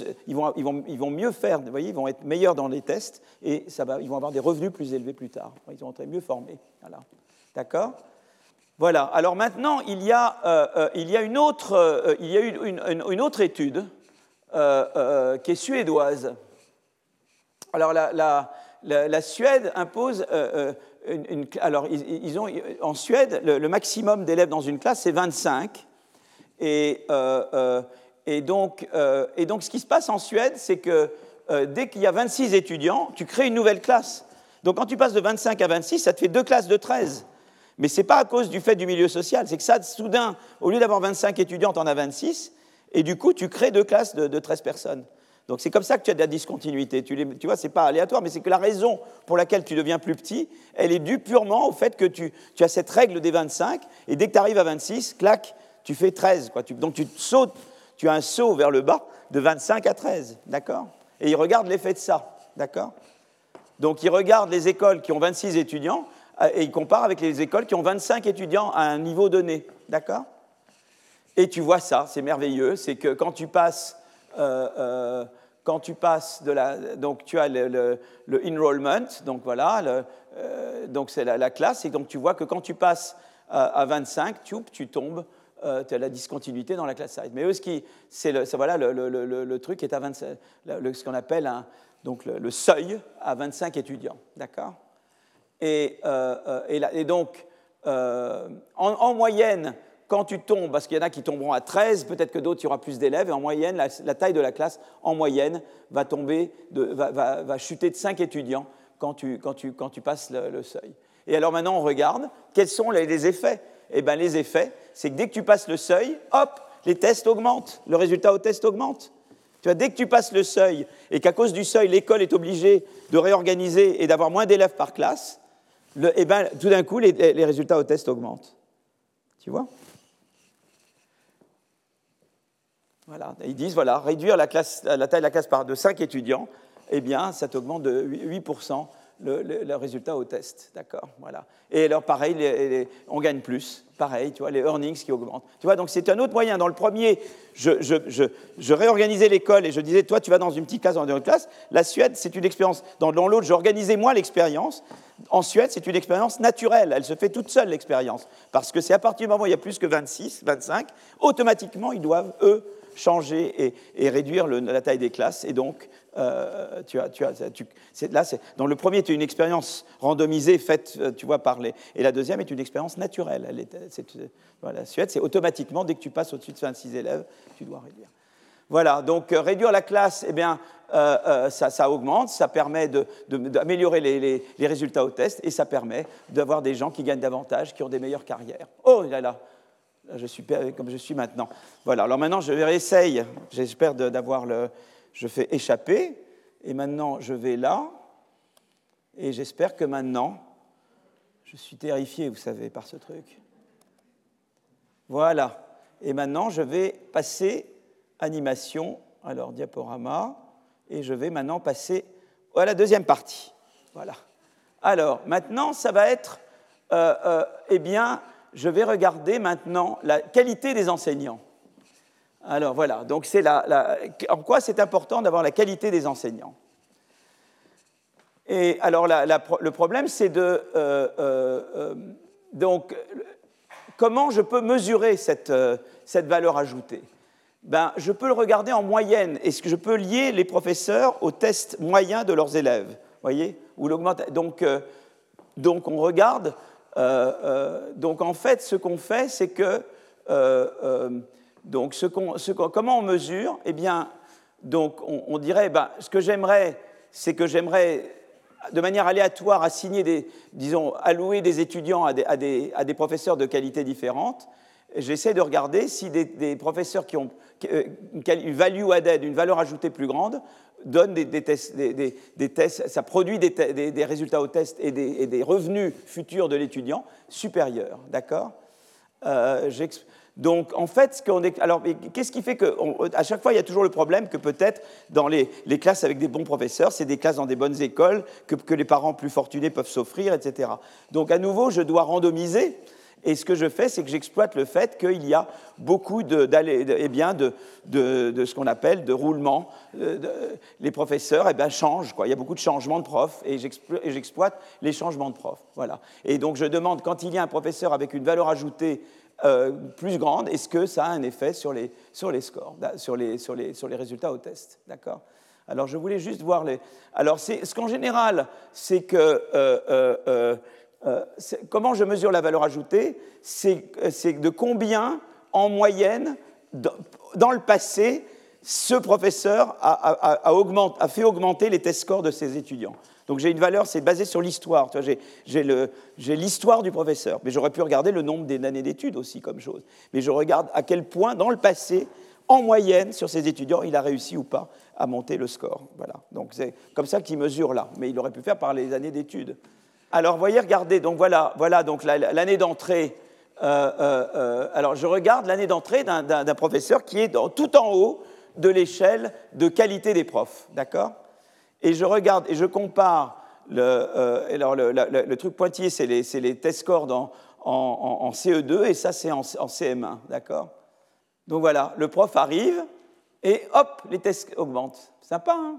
faire, vous voyez, ils vont être meilleurs dans les tests et ils vont avoir des revenus plus élevés plus tard. Ils vont être mieux formés. Voilà. D'accord? Voilà. Alors maintenant, il y a, euh, euh, une, autre, il y a une, une, autre étude qui est suédoise. Alors, la, Suède impose alors, ils, ont, en Suède, le, maximum d'élèves dans une classe, c'est 25. Et, euh, euh, et, donc, euh, et, donc, ce qui se passe en Suède, c'est que dès qu'il y a 26 étudiants, tu crées une nouvelle classe. Donc, quand tu passes de 25 à 26, ça te fait deux classes de 13. Mais ce n'est pas à cause du fait du milieu social, c'est que ça, soudain, au lieu d'avoir 25 étudiants, tu en as 26, et du coup, tu crées deux classes de, de 13 personnes. Donc c'est comme ça que tu as de la discontinuité. Tu, tu vois, ce n'est pas aléatoire, mais c'est que la raison pour laquelle tu deviens plus petit, elle est due purement au fait que tu, as cette règle des 25, et dès que tu arrives à 26, clac, tu fais 13. Quoi. donc tu sautes, tu as un saut vers le bas de 25 à 13, d'accord? Et ils regardent l'effet de ça, d'accord? Donc ils regardent les écoles qui ont 26 étudiants, et ils comparent avec les écoles qui ont 25 étudiants à un niveau donné, d'accord? Et tu vois ça, c'est merveilleux, c'est que quand tu passes euh, euh, quand tu passes de la. Donc, tu as le, enrollment, donc voilà, euh, donc c'est la, classe, et donc tu vois que quand tu passes à, 25, tu, tu tombes, tu as la discontinuité dans la classe size. Mais eux, ce qui. C'est le, voilà, le, truc est à 25, ce qu'on appelle un, donc le, seuil à 25 étudiants, d'accord? Et, et, donc, en moyenne, quand tu tombes, parce qu'il y en a qui tomberont à 13, peut-être que d'autres, il y aura plus d'élèves, et en moyenne, la, taille de la classe, en moyenne, va, tomber va, chuter de 5 étudiants quand tu, passes le, seuil. Et alors maintenant, on regarde quels sont les, effets? Eh bien, les effets, c'est que dès que tu passes le seuil, hop, les tests augmentent, le résultat au test augmente. Tu vois, dès que tu passes le seuil et qu'à cause du seuil, l'école est obligée de réorganiser et d'avoir moins d'élèves par classe, eh ben, tout d'un coup, les, résultats au test augmentent. Tu vois? Voilà. Ils disent, voilà, réduire la, taille de la classe par de 5 étudiants, eh bien, ça augmente de 8% le, résultat au test. D'accord voilà. Et alors, pareil, on gagne plus. Pareil, tu vois, les earnings qui augmentent. Tu vois, donc c'est un autre moyen. Dans le premier, je, réorganisais l'école et je disais, toi, tu vas dans une petite classe, dans une autre classe. La Suède, c'est une expérience. Dans, l'autre, j'organisais moi l'expérience. En Suède, c'est une expérience naturelle. Elle se fait toute seule, l'expérience. Parce que c'est à partir du moment où il y a plus que 26, 25, automatiquement, ils doivent, eux, changer et, réduire la taille des classes. Et donc, euh, tu as, tu as, tu, là, dans le premier, as une expérience randomisée faite, euh, tu vois, par les. Et la deuxième est une expérience naturelle. Est, la Suède, c'est automatiquement, dès que tu passes au-dessus de 26 élèves, tu dois réduire. Voilà, donc euh, réduire la classe, eh bien, ça, augmente, ça permet d'améliorer les, résultats au test et ça permet d'avoir des gens qui gagnent davantage, qui ont des meilleures carrières. Oh là là, je suis comme je suis maintenant. Voilà, alors maintenant je réessaye, j'espère d'avoir le... Je fais échapper, et maintenant je vais là, et j'espère que maintenant, je suis terrifié, vous savez, par ce truc. Voilà, et maintenant je vais passer animation, alors diaporama, et je vais maintenant passer à la deuxième partie. Voilà. Alors, maintenant, ça va être, euh, euh, eh bien, je vais regarder maintenant la qualité des enseignants. Alors voilà, donc c'est la, en quoi c'est important d'avoir la qualité des enseignants. Et alors le problème, c'est de euh, euh, euh, donc comment je peux mesurer cette, valeur ajoutée? Ben, je peux le regarder en moyenne. Est-ce que je peux lier les professeurs au test moyen de leurs élèves? Voyez? Donc, donc on regarde donc en fait, ce qu'on fait, c'est que donc, comment on mesure Eh bien, donc, on, dirait, ben, ce que j'aimerais, c'est que j'aimerais, de manière aléatoire, assigner des, disons, allouer des étudiants à des, professeurs de qualité différente. J'essaie de regarder si des, professeurs qui ont euh, une value added, une valeur ajoutée plus grande, donnent des, tests, des, tests, ça produit des, résultats au test et des, revenus futurs de l'étudiant supérieurs. D'accord? Euh, donc, en fait, alors, qu'est-ce qui fait qu'à chaque fois, il y a toujours le problème que peut-être dans les, classes avec des bons professeurs, c'est des classes dans des bonnes écoles que, les parents plus fortunés peuvent s'offrir, etc. Donc, à nouveau, je dois randomiser. Et ce que je fais, c'est que j'exploite le fait qu'il y a beaucoup de, eh bien, de, ce qu'on appelle de roulement. Euh, les professeurs eh changent. Il y a beaucoup de changements de profs et j'exploite les changements de profs. Voilà. Et donc je demande, quand il y a un professeur avec une valeur ajoutée euh, plus grande, est-ce que ça a un effet sur les, sur les scores, sur les, sur, les, sur les résultats au test D'accord? Alors, je voulais juste voir les. Alors, ce qu'en général, c'est que. Euh, euh, comment je mesure la valeur ajoutée? C'est de combien, en moyenne, dans le passé, ce professeur a, a, fait augmenter les test scores de ses étudiants? Donc j'ai une valeur, c'est basé sur l'histoire. J'ai l'histoire du professeur, mais j'aurais pu regarder le nombre d'années d'études aussi comme chose. Mais je regarde à quel point, dans le passé, en moyenne, sur ses étudiants, il a réussi ou pas à monter le score. Voilà. Donc c'est comme ça qu'il mesure là. Mais il aurait pu faire par les années d'études. Alors, voyez, regardez. Donc voilà, voilà donc l'année d'entrée. Euh, euh, euh, alors, je regarde l'année d'entrée d'un professeur qui est tout en haut de l'échelle de qualité des profs. D'accord? Et je regarde et je compare le, euh, alors le, truc pointillé, c'est les, les, test scores en, CE2 et ça, c'est en, CM1, d'accord? Donc voilà, le prof arrive et hop, les tests augmentent. Sympa, hein?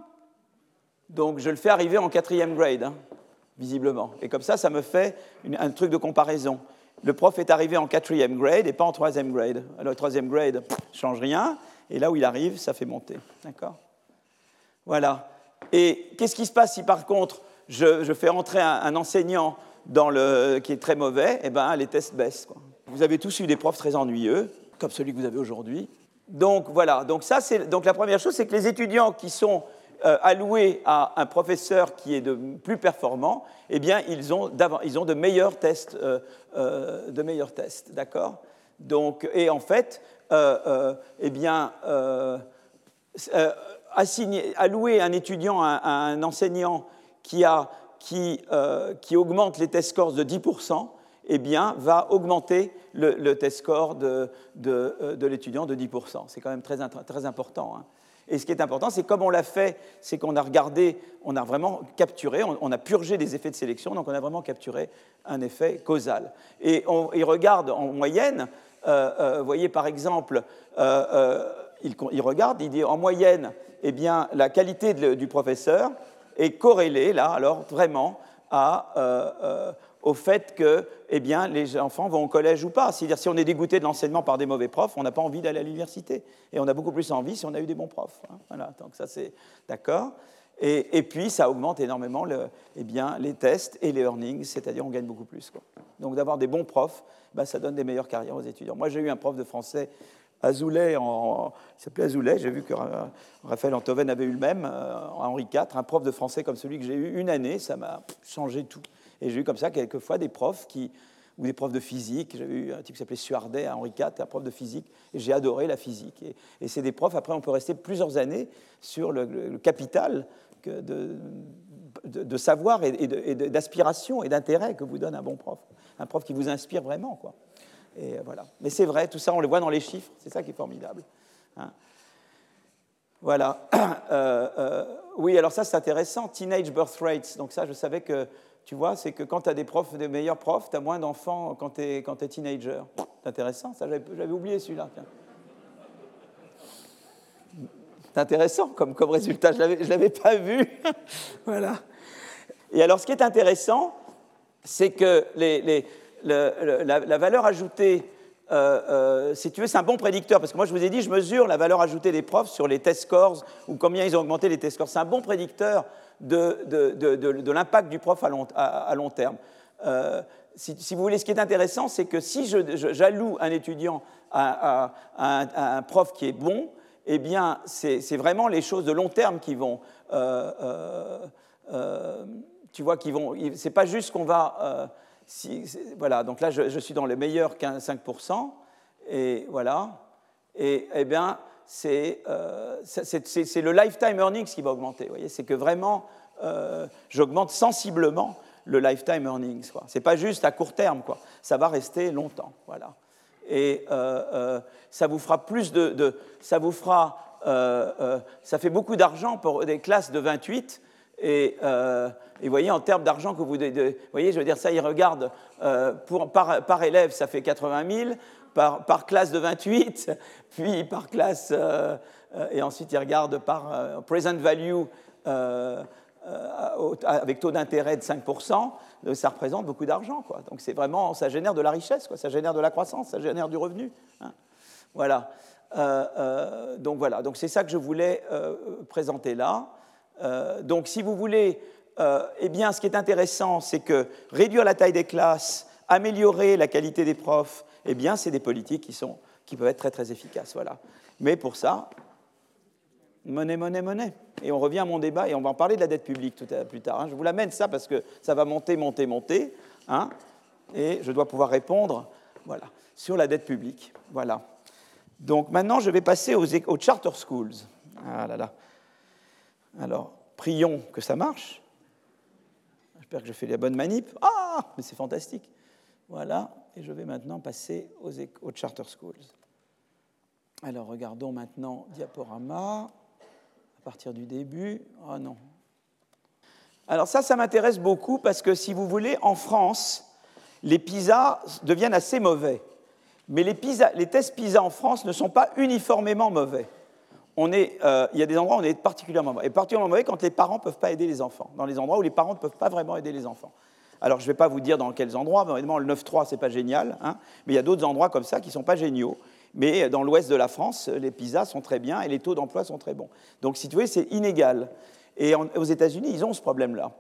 Donc je le fais arriver en quatrième grade, hein, visiblement. Et comme ça, ça me fait un truc de comparaison. Le prof est arrivé en quatrième grade et pas en troisième grade. Alors, troisième grade ne change rien, et là où il arrive, ça fait monter. D'accord? Voilà. Et qu'est-ce qui se passe si par contre je, fais entrer un, enseignant qui est très mauvais? Eh bien, les tests baissent. Vous avez tous eu des profs très ennuyeux, comme celui que vous avez aujourd'hui. Donc voilà, donc, ça, donc la première chose, c'est que les étudiants qui sont euh, alloués à un professeur qui est plus performant, eh bien, ils ont, ils ont de meilleurs tests, euh, euh, de meilleurs tests, d'accord? Donc, et en fait, eh bien, allouer un étudiant à, un enseignant euh, qui, augmente les test scores de 10%, eh bien, va augmenter le, test score de, euh, l'étudiant de 10%. C'est quand même très, important. Hein. Et ce qui est important, c'est comme on l'a fait, c'est qu'on a regardé, on a vraiment capturé, on, a purgé des effets de sélection, donc on a vraiment capturé un effet causal. Et on regarde en moyenne, euh, vous voyez par exemple, il, il, regarde, il dit en moyenne, eh bien, la qualité du professeur est corrélée, là, alors vraiment, euh, euh, au fait que eh bien, les enfants vont au collège ou pas. C'est-à-dire, si on est dégoûté de l'enseignement par des mauvais profs, on n'a pas envie d'aller à l'université. Et on a beaucoup plus envie si on a eu des bons profs. Hein. Voilà, donc ça, c'est d'accord. Et, puis, ça augmente énormément eh bien, les tests et les earnings, c'est-à-dire on gagne beaucoup plus. Donc, d'avoir des bons profs, ben, ça donne des meilleures carrières aux étudiants. Moi, j'ai eu un prof de français Azoulay, il s'appelait Azoulay, j'ai vu que Raphaël Antoven avait eu le même, euh, Henri IV, un prof de français comme celui que j'ai eu une année, ça m'a changé tout. Et j'ai eu comme ça quelquefois des profs qui, ou des profs de physique. J'avais eu un type qui s'appelait Suardet à Henri IV, un prof de physique, et j'ai adoré la physique. Et, c'est des profs, après on peut rester plusieurs années sur le, capital de, de, savoir et, d'aspiration et d'intérêt que vous donne un bon prof. Un prof qui vous inspire vraiment. Quoi. Voilà. Mais c'est vrai, tout ça, on le voit dans les chiffres, c'est ça qui est formidable. Hein. voilà. Euh, euh, oui, alors ça, c'est intéressant. Teenage birth rates. Donc, ça, je savais que, tu vois, c'est que quand tu as des profs, des meilleurs profs, tu as moins d'enfants quand tu es, teenager. C'est intéressant, ça, j'avais oublié celui-là. C'est intéressant comme, résultat, je ne l'avais pas vu. voilà. Et alors, ce qui est intéressant, c'est que les la, valeur ajoutée, euh, euh, si tu veux, c'est un bon prédicteur, parce que moi je vous ai dit, je mesure la valeur ajoutée des profs sur les test scores, ou combien ils ont augmenté les test scores. C'est un bon prédicteur de, l'impact du prof à long, terme. si, vous voulez, ce qui est intéressant, c'est que si j'alloue un étudiant à, un prof qui est bon, eh bien, c'est vraiment les choses de long terme qui vont. tu vois, qui vont. C'est pas juste qu'on va. Voilà, donc là, je, suis dans les meilleurs 15-5%, et voilà. Et eh bien, euh, c'est le lifetime earnings qui va augmenter. C'est que vraiment, euh, j'augmente sensiblement le lifetime earnings. Ce n'est pas juste à court terme, quoi. ça va rester longtemps. Voilà. Et euh, ça vous fera plus de. ça vous fera. ça fait beaucoup d'argent pour des classes de 28. Et, vous voyez, en termes d'argent que vous. voyez, je veux dire, ça, ils regardent. Pour, par, élève, ça fait 80 000 par, classe de 28, puis par classe, euh, euh, et ensuite il regarde par euh, present value avec taux d'intérêt de 5%, ça représente beaucoup d'argent. Donc c'est vraiment, ça génère de la richesse, quoi. ça génère de la croissance, ça génère du revenu. Hein. Voilà. donc voilà, donc c'est ça que je voulais présenter là. Donc si vous voulez, eh bien ce qui est intéressant, c'est que réduire la taille des classes, améliorer la qualité des profs, eh bien, c'est des politiques qui, sont, qui peuvent être très, très efficaces. Voilà. Mais pour ça, monnaie, monnaie, monnaie. Et on revient à mon débat, et on va en parler de la dette publique tout à, plus tard. Hein. Je vous l'amène ça parce que ça va monter, monter, monter. Hein, et je dois pouvoir répondre voilà, sur la dette publique. Voilà. Donc maintenant, je vais passer aux, aux charter schools. Ah là là. Alors, prions que ça marche. J'espère que je fais la bonne manip. Ah, mais c'est fantastique. Voilà et je vais maintenant passer aux, charter schools. Alors regardons maintenant diaporama à partir du début. Ah non. Alors ça, ça m'intéresse beaucoup parce que si vous voulez, en France, les PISA deviennent assez mauvais. Mais les, les tests PISA en France ne sont pas uniformément mauvais. Euh, il y a des endroits où on est particulièrement mauvais. Et particulièrement mauvais quand les parents ne peuvent pas aider les enfants, dans les endroits où les parents ne peuvent pas vraiment aider les enfants. Alors, je ne vais pas vous dire dans quels endroits, évidemment, le 9-3, ce n'est pas génial, hein, mais il y a d'autres endroits comme ça qui ne sont pas géniaux. Mais dans l'ouest de la France, les PISA sont très bien et les taux d'emploi sont très bons. Donc, si tu veux, c'est inégal. Et aux États-Unis, ils ont ce problème-là.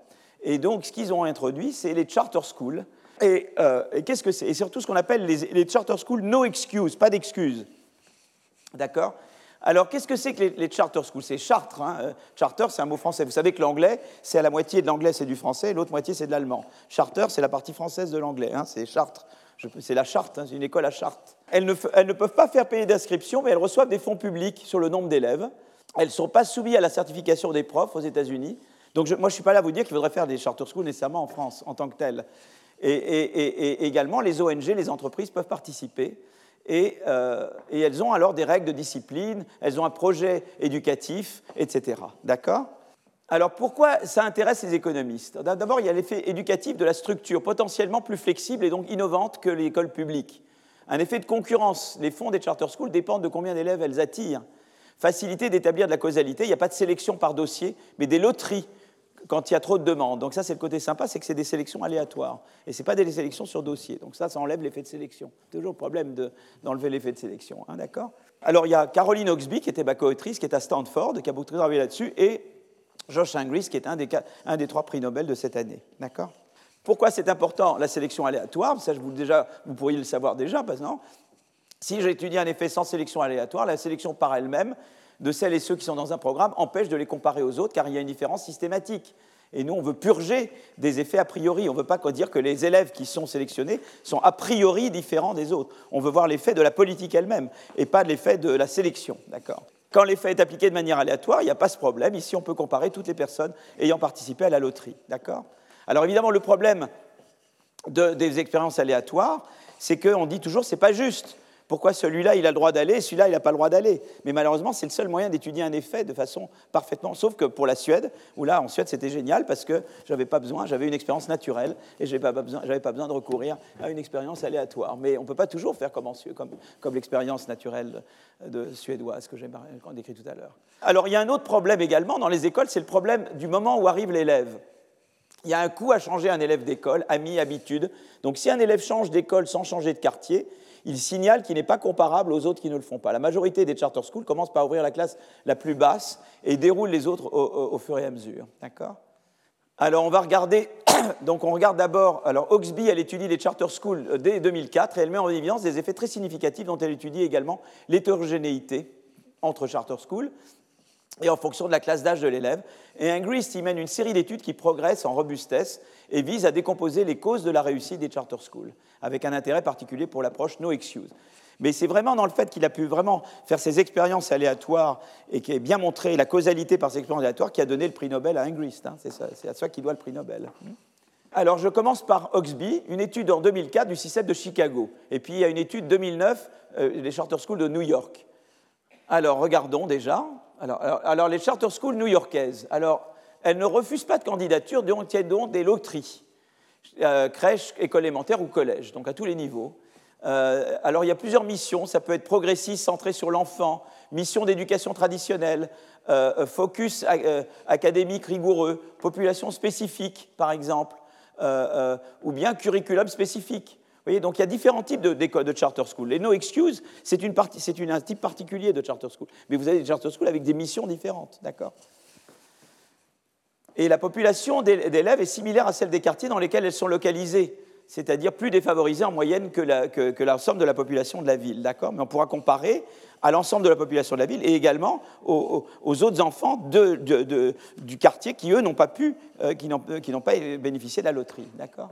Et donc, ce qu'ils ont introduit, c'est les charter schools. Et, euh, qu'est-ce que c'est? Et surtout ce qu'on appelle les, les charter schools no excuse, pas d'excuse. D'accord? Alors, qu'est-ce que c'est que les, charter schools? C'est chartre. Hein. Euh, charter, c'est un mot français. Vous savez que l'anglais, c'est à la moitié de l'anglais, c'est du français, l'autre moitié, c'est de l'allemand. Charter, c'est la partie française de l'anglais. Hein. C'est Chartres. C'est la charte, hein. c'est une école à charte. Elles ne, peuvent pas faire payer d'inscription, mais elles reçoivent des fonds publics sur le nombre d'élèves. Elles ne sont pas soumises à la certification des profs aux États-Unis. Donc, moi, je ne suis pas là à vous dire qu'il faudrait faire des charter schools nécessairement en France en tant que telles. et également, les ONG, les entreprises peuvent participer. Euh, et, elles ont alors des règles de discipline, elles ont un projet éducatif, etc. D'accord? Alors pourquoi ça intéresse les économistes? D'abord, il y a l'effet éducatif de la structure, potentiellement plus flexible et donc innovante que l'école publique. Un effet de concurrence. Les fonds des charter schools dépendent de combien d'élèves elles attirent. Facilité d'établir de la causalité, il n'y a pas de sélection par dossier, mais des loteries quand il y a trop de demandes. Donc ça, c'est le côté sympa, c'est que c'est des sélections aléatoires. Et ce n'est pas des sélections sur dossier. Donc ça, ça enlève l'effet de sélection. Toujours problème d'enlever l'effet de sélection. Hein, d'accord? Alors il y a Caroline Oxby, qui était ma co-autrice, qui est à Stanford, qui a beaucoup travaillé là-dessus, et Josh Ingris, qui est un des, un des trois prix Nobel de cette année. D'accord? Pourquoi c'est important la sélection aléatoire? Ça, je vous, déjà, vous pourriez le savoir déjà, parce que non? Si j'étudie un effet sans sélection aléatoire, la sélection par elle-même de celles et ceux qui sont dans un programme empêche de les comparer aux autres, car il y a une différence systématique. Et nous, on veut purger des effets a priori. On ne veut pas dire que les élèves qui sont sélectionnés sont a priori différents des autres. On veut voir l'effet de la politique elle-même et pas l'effet de la sélection. D'accord? Quand l'effet est appliqué de manière aléatoire, il n'y a pas ce problème. Ici, on peut comparer toutes les personnes ayant participé à la loterie. D'accord? Alors évidemment, le problème des expériences aléatoires, c'est qu'on dit toujours c'est pas juste. Pourquoi celui-là, il a le droit d'aller celui-là, il n'a pas le droit d'aller? Mais malheureusement, c'est le seul moyen d'étudier un effet de façon parfaitement. Sauf que pour la Suède, où là, en Suède, c'était génial parce que j'avais pas besoin, j'avais une expérience naturelle et je n'avais pas, besoin, de recourir à une expérience aléatoire. Mais on ne peut pas toujours faire comme, l'expérience naturelle suédoise que j'ai décrit tout à l'heure. Alors, il y a un autre problème également dans les écoles, c'est le problème du moment où arrive l'élève. Il y a un coût à changer un élève d'école, ami, habitude. Donc, si un élève change d'école sans changer de quartier, il signale qu'il n'est pas comparable aux autres qui ne le font pas. La majorité des charter schools commencent par ouvrir la classe la plus basse et déroulent les autres au, fur et à mesure. D'accord? Alors on va regarder, donc on regarde d'abord, alors Oxby, elle étudie les charter schools euh, dès 2004 et elle met en évidence des effets très significatifs dont elle étudie également l'hétérogénéité entre charter schools et en fonction de la classe d'âge de l'élève. Et Angrist y mène une série d'études qui progressent en robustesse et visent à décomposer les causes de la réussite des charter schools, avec un intérêt particulier pour l'approche no excuse. Mais c'est vraiment dans le fait qu'il a pu vraiment faire ces expériences aléatoires et qui a bien montré la causalité par ces expériences aléatoires qui a donné le prix Nobel à Angrist. Hein. C'est à ça qu'il doit le prix Nobel. Alors, je commence par Oxby, une étude en 2004 du système de Chicago. Et puis, il y a une étude 2009 euh, des charter schools de New York. Alors, regardons déjà. Alors, les charter schools new-yorkaises, alors, elles ne refusent pas de candidature, dont tiennent donc des loteries, euh, crèche, école élémentaire ou collège, donc à tous les niveaux. Euh, alors, il y a plusieurs missions. Ça peut être progressiste, centré sur l'enfant, mission d'éducation traditionnelle, euh, focus académique rigoureux, population spécifique, par exemple, ou bien curriculum spécifique voyez, donc il y a différents types de, de charter school. Les no excuse, c'est un type particulier de charter school. Mais vous avez des charter schools avec des missions différentes, d'accord? Et la population d'élèves est similaire à celle des quartiers dans lesquels elles sont localisées, c'est-à-dire plus défavorisées en moyenne que l'ensemble de la population de la ville, d'accord? Mais on pourra comparer à l'ensemble de la population de la ville et également aux, autres enfants du quartier qui, eux, n'ont pas pu, euh, qui n'ont pas bénéficié de la loterie, d'accord?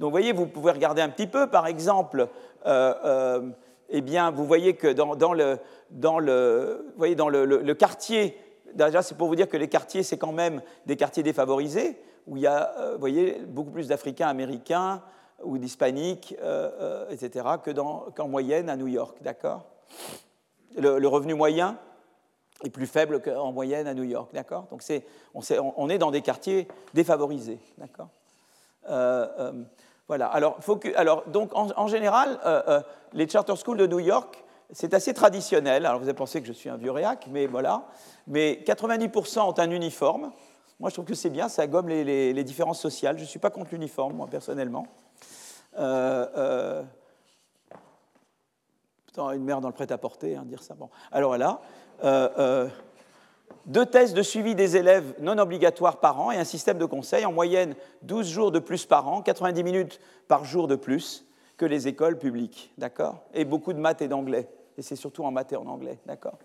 Donc vous voyez, vous pouvez regarder un petit peu, par exemple, euh, euh, eh bien, vous voyez que dans, le, dans, le, voyez, dans le, quartier, déjà c'est pour vous dire que les quartiers, c'est quand même des quartiers défavorisés, où il y a, euh, vous voyez, beaucoup plus d'Africains américains ou d'Hispaniques, etc., qu'en moyenne à New York, d'accord? Le, revenu moyen est plus faible qu'en moyenne à New York, d'accord? Donc on, est dans des quartiers défavorisés, d'accord? Voilà. Alors, donc, en, général, euh, euh, les charter schools de New York, c'est assez traditionnel. Alors, vous avez pensé que je suis un vieux réac, mais voilà. Mais 90% ont un uniforme. Moi, je trouve que c'est bien, ça gomme les, différences sociales. Je ne suis pas contre l'uniforme, moi, personnellement. Euh, une mère dans le prêt-à-porter, hein, dire ça. Bon. Alors voilà deux tests de suivi des élèves non obligatoires par an et un système de conseil, en moyenne 12 jours de plus par an, 90 minutes par jour de plus que les écoles publiques, d'accord? Et beaucoup de maths et d'anglais, et c'est surtout en maths et en anglais, d'accord?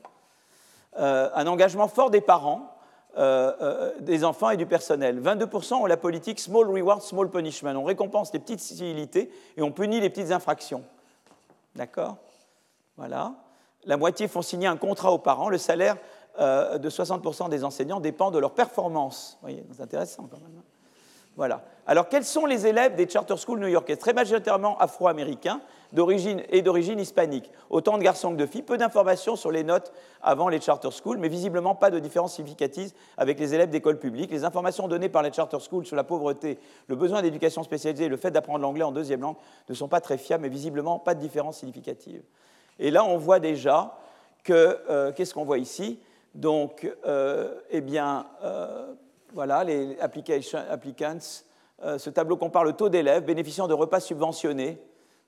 Euh, Un engagement fort des parents, euh, euh, des enfants et du personnel. 22% ont la politique small reward, small punishment. On récompense les petites civilités et on punit les petites infractions, d'accord? Voilà. La moitié font signer un contrat aux parents. Le salaire euh, de 60% des enseignants dépend de leur performance. Vous voyez, c'est intéressant quand même. Hein. Voilà. Alors, quels sont les élèves des charter schools new-yorkais? Très majoritairement afro-américains d'origine et d'origine hispanique. Autant de garçons que de filles. Peu d'informations sur les notes avant les charter schools, mais visiblement pas de différence significative avec les élèves d'école publique. Les informations données par les charter schools sur la pauvreté, le besoin d'éducation spécialisée et le fait d'apprendre l'anglais en deuxième langue ne sont pas très fiables, mais visiblement pas de différence significative. Et là, on voit déjà que, euh, qu'est-ce qu'on voit ici? Donc, euh, eh bien, euh, voilà, les applicants. Euh, ce tableau compare le taux d'élèves bénéficiant de repas subventionnés.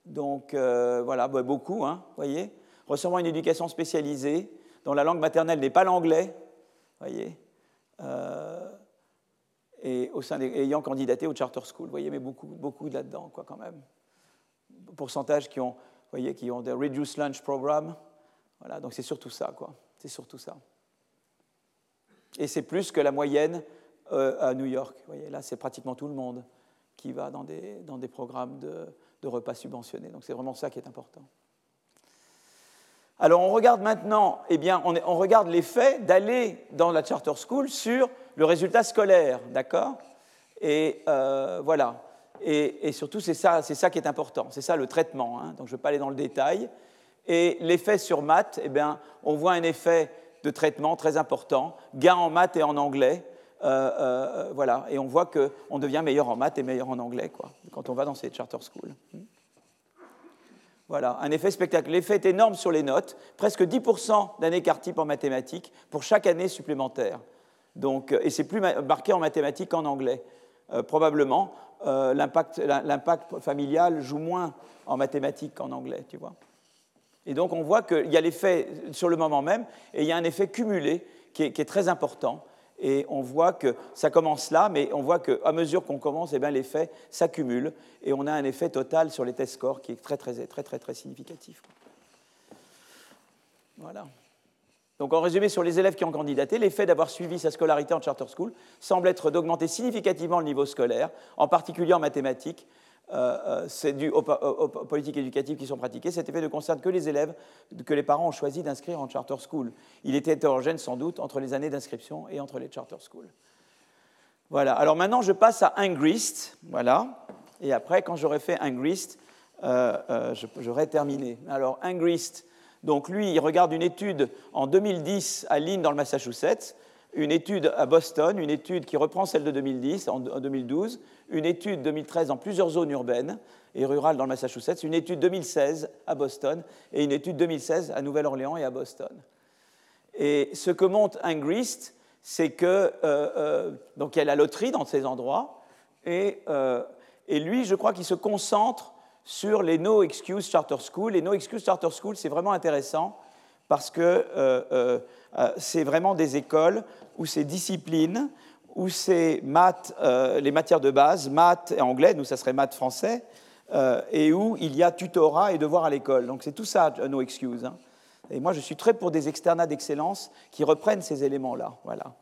Donc, voilà, bah, beaucoup, hein, voyez, recevant une éducation spécialisée, dont la langue maternelle n'est pas l'anglais, voyez, et au sein ayant candidaté au charter school, voyez, mais beaucoup, beaucoup là-dedans, quoi, quand même. Pourcentage qui ont, voyez, qui ont des reduced lunch program. Voilà, donc c'est surtout ça, quoi. C'est surtout ça. Et c'est plus que la moyenne euh, à New York. Vous voyez, là, c'est pratiquement tout le monde qui va dans des, dans des programmes de, repas subventionnés. Donc c'est vraiment ça qui est important. Alors on regarde maintenant, eh bien, on, on regarde l'effet d'aller dans la charter school sur le résultat scolaire, d'accord? Et euh, voilà. Et, surtout, c'est ça, c'est ça qui est important. C'est ça le traitement. Hein. Donc je ne vais pas aller dans le détail. Et l'effet sur maths, eh bien, on voit un effet de traitement très important, gain en maths et en anglais. Euh, euh, voilà, et on voit qu'on devient meilleur en maths et meilleur en anglais quoi, quand on va dans ces charter schools. Voilà, un effet spectaculaire. L'effet est énorme sur les notes, presque 10% d'un écart type en mathématiques pour chaque année supplémentaire. Donc, et c'est plus marqué en mathématiques qu'en anglais. Euh, probablement, l'impact familial joue moins en mathématiques qu'en anglais, tu vois. Et donc on voit qu'il y a l'effet sur le moment même, et il y a un effet cumulé qui est, très important. Et on voit que ça commence là, mais on voit qu'à mesure qu'on commence, eh l'effet s'accumule et on a un effet total sur les test scores qui est très, très, très, très, très significatif. Voilà. Donc en résumé, sur les élèves qui ont candidaté, l'effet d'avoir suivi sa scolarité en charter school semble être d'augmenter significativement le niveau scolaire, en particulier en mathématiques. Euh, euh, c'est dû aux, politiques éducatives qui sont pratiquées. Cet effet ne concerne que les élèves que les parents ont choisi d'inscrire en charter school. Il était hétérogène sans doute entre les années d'inscription et entre les charter schools. Voilà. Alors maintenant, je passe à Ingrist. Voilà. Et après, quand j'aurai fait Ingrist, euh, j'aurai terminé. Alors Ingrist, donc lui, il regarde une étude en 2010 à Lynn dans le Massachusetts, une étude à Boston, une étude qui reprend celle de 2010 en 2012, une étude 2013 dans plusieurs zones urbaines et rurales dans le Massachusetts, une étude 2016 à Boston et une étude 2016 à Nouvelle-Orléans et à Boston. Et ce que montre Ingrist, c'est que euh, euh, donc il y a la loterie dans ces endroits et, euh, et lui, je crois qu'il se concentre sur les No Excuse Charter School. Les No Excuse Charter School, c'est vraiment intéressant parce que euh, euh, euh, c'est vraiment des écoles où ces disciplines, où c'est maths, les matières de base, maths et anglais, nous ça serait maths français, et où il y a tutorat et devoir à l'école. Donc c'est tout ça, No Excuse. Hein. Et moi, je suis très pour des externats d'excellence qui reprennent ces éléments-là. Voilà.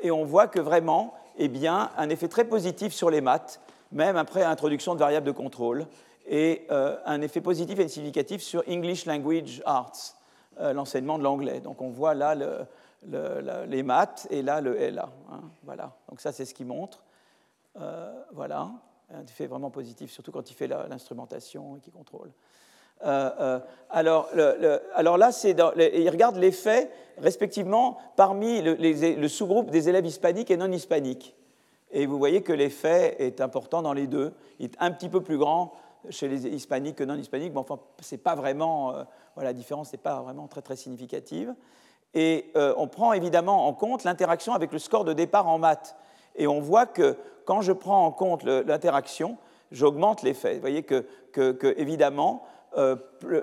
et on voit que vraiment, eh bien, un effet très positif sur les maths, même après l'introduction de variables de contrôle, et euh, un effet positif et significatif sur English Language Arts, euh, l'enseignement de l'anglais. Donc on voit là les maths et là le LA. Hein, voilà. Donc ça c'est ce qui montre. Euh, voilà, un effet vraiment positif, surtout quand il fait l'instrumentation et qu'il contrôle. alors, alors, là, il regarde l'effet respectivement parmi le sous-groupe des élèves hispaniques et non hispaniques. Et vous voyez que l'effet est important dans les deux. Il est un petit peu plus grand chez les hispaniques que non hispaniques, mais enfin, c'est pas vraiment, euh, voilà, la différence n'est pas vraiment très, très significative. Et euh, on prend évidemment en compte l'interaction avec le score de départ en maths. Et on voit que quand je prends en compte l'interaction, j'augmente l'effet. Vous voyez que, que, évidemment, euh,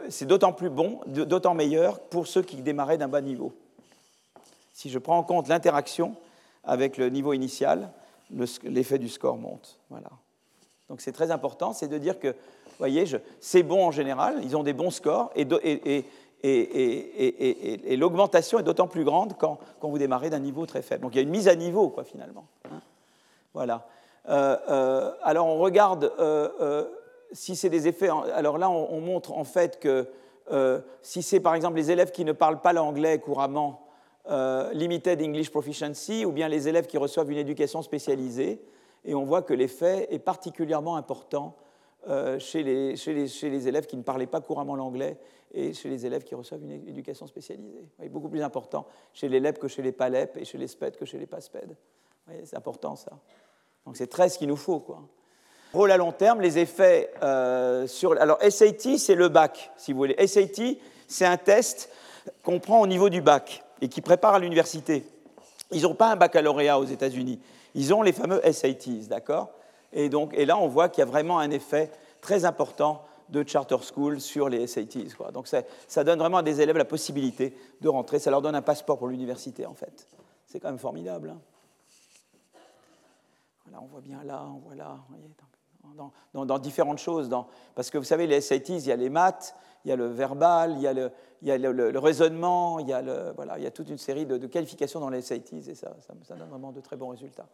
c'est d'autant plus bon, d'autant meilleur pour ceux qui démarraient d'un bas niveau. Si je prends en compte l'interaction avec le niveau initial, l'effet du score monte. Voilà. Donc c'est très important, c'est de dire que, voyez, c'est bon en général, ils ont des bons scores, et, l'augmentation est d'autant plus grande quand, vous démarrez d'un niveau très faible. Donc il y a une mise à niveau, quoi, finalement. Hein. voilà. Euh, euh, alors on regarde euh, si c'est des effets. Alors là, on, on, montre en fait que si c'est par exemple les élèves qui ne parlent pas l'anglais couramment, limited English Proficiency ou bien les élèves qui reçoivent une éducation spécialisée. Et on voit que l'effet est particulièrement important euh, chez, les, élèves qui ne parlaient pas couramment l'anglais et chez les élèves qui reçoivent une éducation spécialisée. est beaucoup plus important chez les LEP que chez les PALEP et chez les SPED que chez les PASPED. C'est important ça. Donc c'est très ce qu'il nous faut. Quoi. Rôle à long terme, les effets euh, sur... Alors SAT, c'est le bac, si vous voulez. SAT, c'est un test qu'on prend au niveau du bac et qui préparent à l'université. Ils n'ont pas un baccalauréat aux États-Unis. Ils ont les fameux SATs, d'accord? Et, donc, et là, on voit qu'il y a vraiment un effet très important de charter school sur les SATs. Donc ça, donne vraiment à des élèves la possibilité de rentrer. Ça leur donne un passeport pour l'université, en fait. C'est quand même formidable. Hein. Voilà, on voit bien là, on voit là, dans, différentes choses. Parce que vous savez, les SATs, il y a les maths, il y a le verbal, il y a le, il y a le, raisonnement, il y a, voilà, il y a toute une série de, qualifications dans les SATs et ça, ça, donne vraiment de très bons résultats.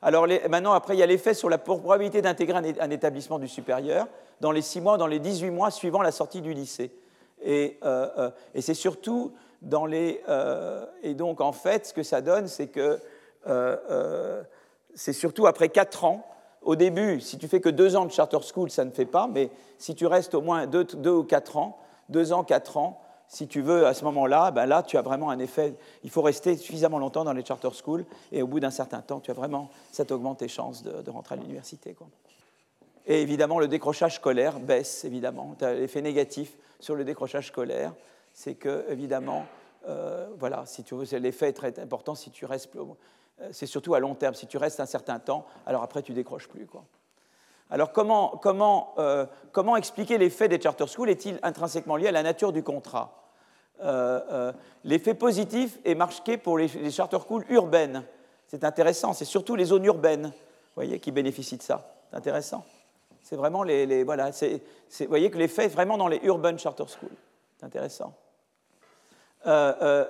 Alors maintenant, après, il y a l'effet sur la probabilité d'intégrer un, établissement du supérieur dans les 6 mois, dans les 18 mois suivant la sortie du lycée. Et, euh, euh, et c'est surtout dans les... Euh, et donc, en fait, ce que ça donne, c'est que c'est surtout après 4 ans, au début, si tu fais que 2 ans de charter school, ça ne fait pas, mais si tu restes au moins 2, 2 ou 4 ans, 2 ans, 4 ans, si tu veux, à ce moment-là, ben là, tu as vraiment un effet. Il faut rester suffisamment longtemps dans les charter schools, et au bout d'un certain temps, tu as vraiment, ça t'augmente tes chances de, rentrer à l'université. Et évidemment, le décrochage scolaire baisse, évidemment. Tu as l'effet négatif sur le décrochage scolaire, c'est que, évidemment, euh, voilà, si tu l'effet est très important si tu restes. Euh, c'est surtout à long terme. Si tu restes un certain temps, alors après, tu décroches plus. Quoi. Alors comment, euh, expliquer l'effet des charter schools Est-il intrinsèquement lié à la nature du contrat? L'effet positif est marqué pour les, charter schools urbaines. C'est intéressant, c'est surtout les zones urbaines voyez, qui bénéficient de ça. C'est intéressant. C'est vraiment les. voilà, vous voyez que l'effet est vraiment dans les urban charter schools. C'est intéressant.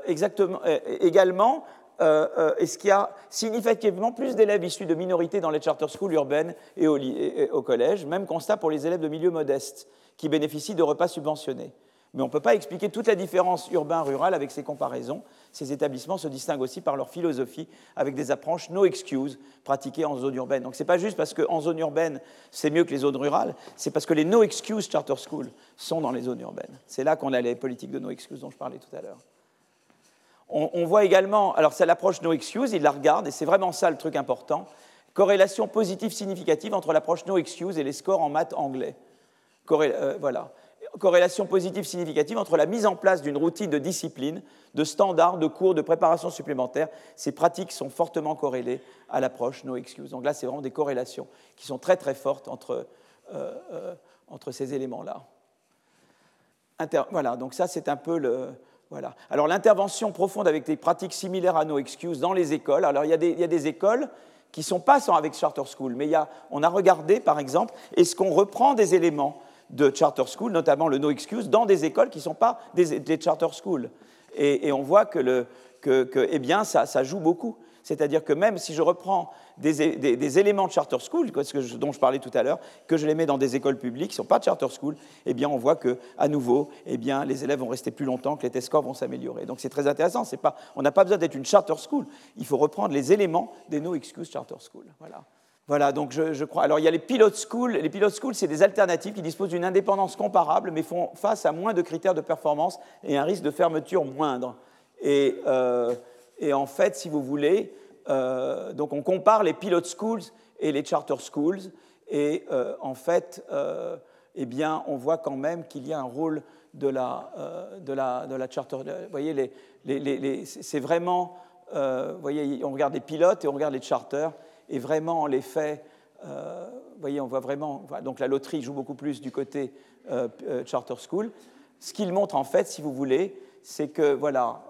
exactement, également, euh, est-ce qu'il y a significativement plus d'élèves issus de minorités dans les charter schools urbaines et au, et au collège Même constat pour les élèves de milieux modestes qui bénéficient de repas subventionnés. Mais on ne peut pas expliquer toute la différence urbain-rural avec ces comparaisons. Ces établissements se distinguent aussi par leur philosophie, avec des approches no excuse pratiquées en zone urbaine. Donc ce n'est pas juste parce qu'en zone urbaine, c'est mieux que les zones rurales, c'est parce que les no excuse charter schools sont dans les zones urbaines. C'est là qu'on a les politiques de no excuse dont je parlais tout à l'heure. On, voit également, alors c'est l'approche no excuse, il la regarde, et c'est vraiment ça le truc important, corrélation positive significative entre l'approche no excuse et les scores en maths anglais. Euh, voilà corrélation positive significative entre la mise en place d'une routine de discipline, de standards, de cours, de préparation supplémentaire. Ces pratiques sont fortement corrélées à l'approche no excuse. Donc là, c'est vraiment des corrélations qui sont très très fortes entre, euh, euh, entre ces éléments-là. Voilà, donc ça, c'est un peu le. Alors l'intervention profonde avec des pratiques similaires à no excuse dans les écoles. Alors il y a des, écoles qui ne sont pas avec charter school, mais il y a, on a regardé, par exemple, est-ce qu'on reprend des éléments de charter school, notamment le no excuse, dans des écoles qui ne sont pas des, charter schools. Et, on voit que, eh bien, ça, joue beaucoup. C'est-à-dire que même si je reprends des, éléments de charter school, dont je parlais tout à l'heure, que je les mets dans des écoles publiques qui ne sont pas de charter school, eh bien, on voit que, à nouveau, eh bien, les élèves vont rester plus longtemps, que les test scores vont s'améliorer. Donc c'est très intéressant. On n'a pas besoin d'être une charter school. Il faut reprendre les éléments des no excuse charter school. Voilà. Voilà, donc je, crois. Alors il y a les pilot schools. Les pilot schools, c'est des alternatives qui disposent d'une indépendance comparable, mais font face à moins de critères de performance et un risque de fermeture moindre. Et, euh, en fait, si vous voulez, euh, donc on compare les pilot schools et les charter schools, et euh, en fait, eh bien, on voit quand même qu'il y a un rôle de la, de la, de la charter. Vous voyez, les, les, c'est vraiment. vous voyez, on regarde les pilotes et on regarde les charters et vraiment l'effet, euh, vous voyez, on voit vraiment, donc la loterie joue beaucoup plus du côté euh, euh, charter school. Ce qu'il montre en fait, si vous voulez, c'est que voilà,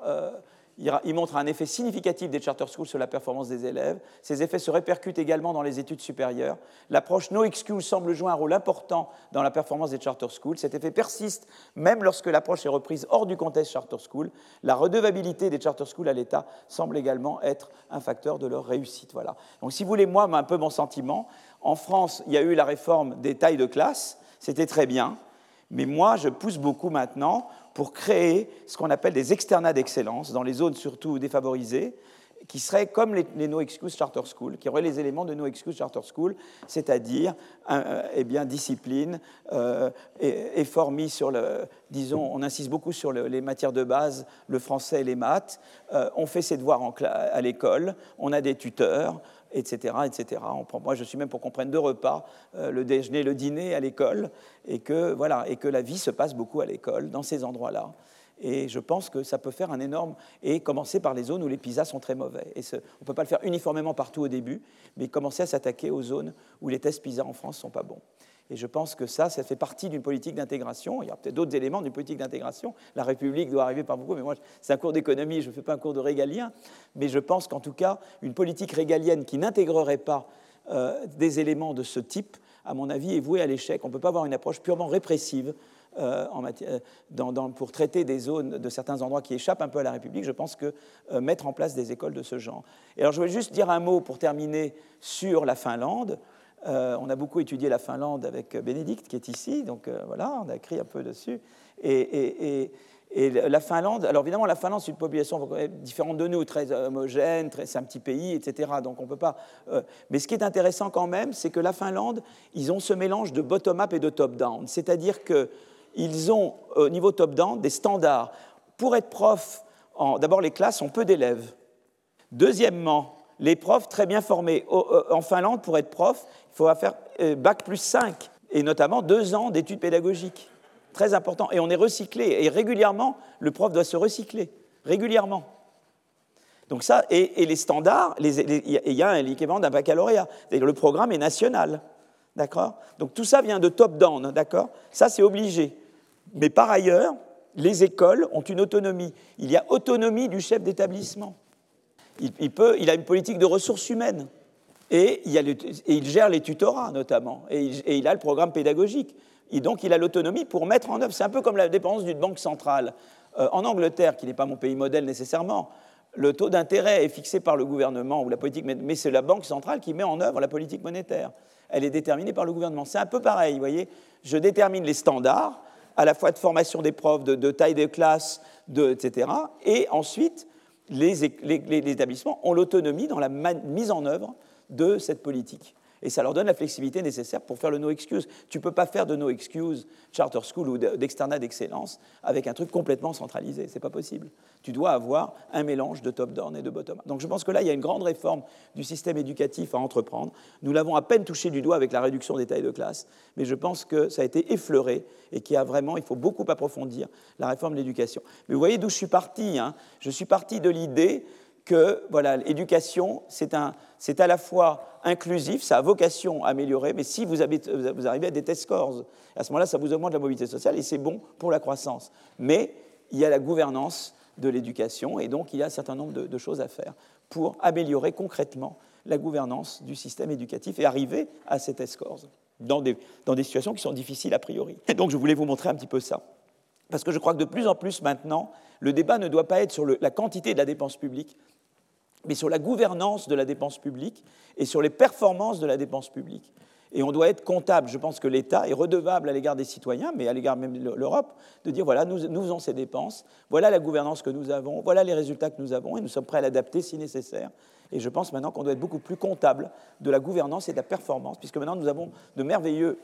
il montre un effet significatif des charter schools sur la performance des élèves. Ces effets se répercutent également dans les études supérieures. L'approche no excuse semble jouer un rôle important dans la performance des charter schools. Cet effet persiste même lorsque l'approche est reprise hors du contexte charter school. La redevabilité des charter schools à l'État semble également être un facteur de leur réussite. Voilà. Donc, si vous voulez, moi, un peu mon sentiment, en France, il y a eu la réforme des tailles de classe. C'était très bien. Mais moi, je pousse beaucoup maintenant pour créer ce qu'on appelle des externats d'excellence dans les zones surtout défavorisées, qui seraient comme les, No Excuse Charter School, qui auraient les éléments de No Excuse Charter School, c'est-à-dire euh, eh bien, discipline, euh, effort mis sur le, disons, on insiste beaucoup sur les matières de base, le français et les maths, euh, on fait ses devoirs en, à l'école, on a des tuteurs, etc. etc. moi, je suis même pour qu'on prenne deux repas, euh, le déjeuner, le dîner à l'école, et que, voilà, et que la vie se passe beaucoup à l'école, dans ces endroits-là. Et je pense que ça peut faire un énorme. Et commencer par les zones où les PISA sont très mauvais. Et on ne peut pas le faire uniformément partout au début, mais commencer à s'attaquer aux zones où les tests PISA en France ne sont pas bons. Et je pense que ça, ça fait partie d'une politique d'intégration. Il y a peut-être d'autres éléments d'une politique d'intégration. La République doit arriver par beaucoup, mais moi, c'est un cours d'économie, je ne fais pas un cours de régalien. Mais je pense qu'en tout cas, une politique régalienne qui n'intégrerait pas euh, des éléments de ce type, à mon avis, est vouée à l'échec. On ne peut pas avoir une approche purement répressive euh, dans, pour traiter des zones de certains endroits qui échappent un peu à la République, je pense que euh, mettre en place des écoles de ce genre. Et alors je vais juste dire un mot pour terminer sur la Finlande. Euh, on a beaucoup étudié la Finlande avec Bénédicte, qui est ici, donc euh, voilà, on a écrit un peu dessus. Et, la Finlande, alors évidemment, la Finlande, c'est une population différente de nous, très homogène, c'est un petit pays, etc. Donc on peut pas. Euh, mais ce qui est intéressant quand même, c'est que la Finlande, ils ont ce mélange de bottom-up et de top-down. C'est-à-dire qu'ils ont, au niveau top-down, des standards. Pour être prof, d'abord, les classes ont peu d'élèves. Deuxièmement, les profs très bien formés. En Finlande, pour être prof, il faut faire euh, bac plus 5, et notamment deux ans d'études pédagogiques. Très important. Et on est recyclé. Et régulièrement, le prof doit se recycler. Régulièrement. Donc ça, et, les standards, il y a un équivalent d'un baccalauréat. Le programme est national. D'accord? Donc tout ça vient de top-down. D'accord? Ça, c'est obligé. Mais par ailleurs, les écoles ont une autonomie. Il y a autonomie du chef d'établissement. Il, a une politique de ressources humaines. Et il, gère les tutorats, notamment. Et il, a le programme pédagogique. Et donc, il a l'autonomie pour mettre en œuvre. C'est un peu comme la dépense d'une banque centrale. Euh, en Angleterre, qui n'est pas mon pays modèle nécessairement, le taux d'intérêt est fixé par le gouvernement ou la politique, mais c'est la banque centrale qui met en œuvre la politique monétaire. Elle est déterminée par le gouvernement. C'est un peu pareil, vous voyez. Je détermine les standards, à la fois de formation des profs, de, taille des classes, etc. Et ensuite, les, établissements ont l'autonomie dans la mise en œuvre de cette politique. Et ça leur donne la flexibilité nécessaire pour faire le no excuse. Tu ne peux pas faire de no excuse charter school ou d'externat d'excellence avec un truc complètement centralisé. Ce n'est pas possible. Tu dois avoir un mélange de top-down et de bottom-up. Donc je pense que là, il y a une grande réforme du système éducatif à entreprendre. Nous l'avons à peine touché du doigt avec la réduction des tailles de classe, mais je pense que ça a été effleuré et qu'il y a vraiment, il faut beaucoup approfondir la réforme de l'éducation. Mais vous voyez d'où je suis parti. Hein. je suis parti de l'idée que voilà, l'éducation, c'est à la fois inclusif, ça a vocation à améliorer, mais si vous, vous arrivez à des test scores, à ce moment-là, ça vous augmente la mobilité sociale et c'est bon pour la croissance. Mais il y a la gouvernance de l'éducation et donc il y a un certain nombre de, choses à faire pour améliorer concrètement la gouvernance du système éducatif et arriver à ces test scores dans des, dans des situations qui sont difficiles a priori. Et donc je voulais vous montrer un petit peu ça. Parce que je crois que de plus en plus maintenant, le débat ne doit pas être sur la quantité de la dépense publique, mais sur la gouvernance de la dépense publique et sur les performances de la dépense publique. Et on doit être comptable. Je pense que l'État est redevable à l'égard des citoyens, mais à l'égard même de l'Europe, de dire voilà, nous, faisons ces dépenses, voilà la gouvernance que nous avons, voilà les résultats que nous avons, et nous sommes prêts à l'adapter si nécessaire. Et je pense maintenant qu'on doit être beaucoup plus comptable de la gouvernance et de la performance, puisque maintenant nous avons de merveilleux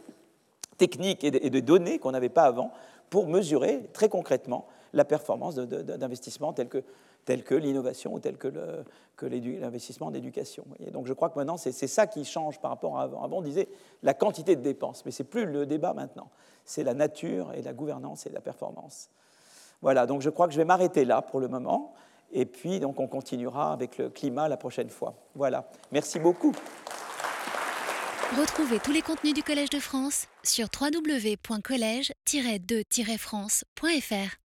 techniques et de données qu'on n'avait pas avant pour mesurer très concrètement la performance d'investissements tels que l'innovation ou tels que l'investissement en éducation. Et donc je crois que maintenant, c'est ça qui change par rapport à avant. Avant, on disait la quantité de dépenses, mais ce n'est plus le débat maintenant. C'est la nature et la gouvernance et la performance. Voilà, donc je crois que je vais m'arrêter là pour le moment. Et puis, donc, on continuera avec le climat la prochaine fois. Voilà. Merci beaucoup. Retrouvez tous les contenus du Collège de France sur www.colège-2-france.fr.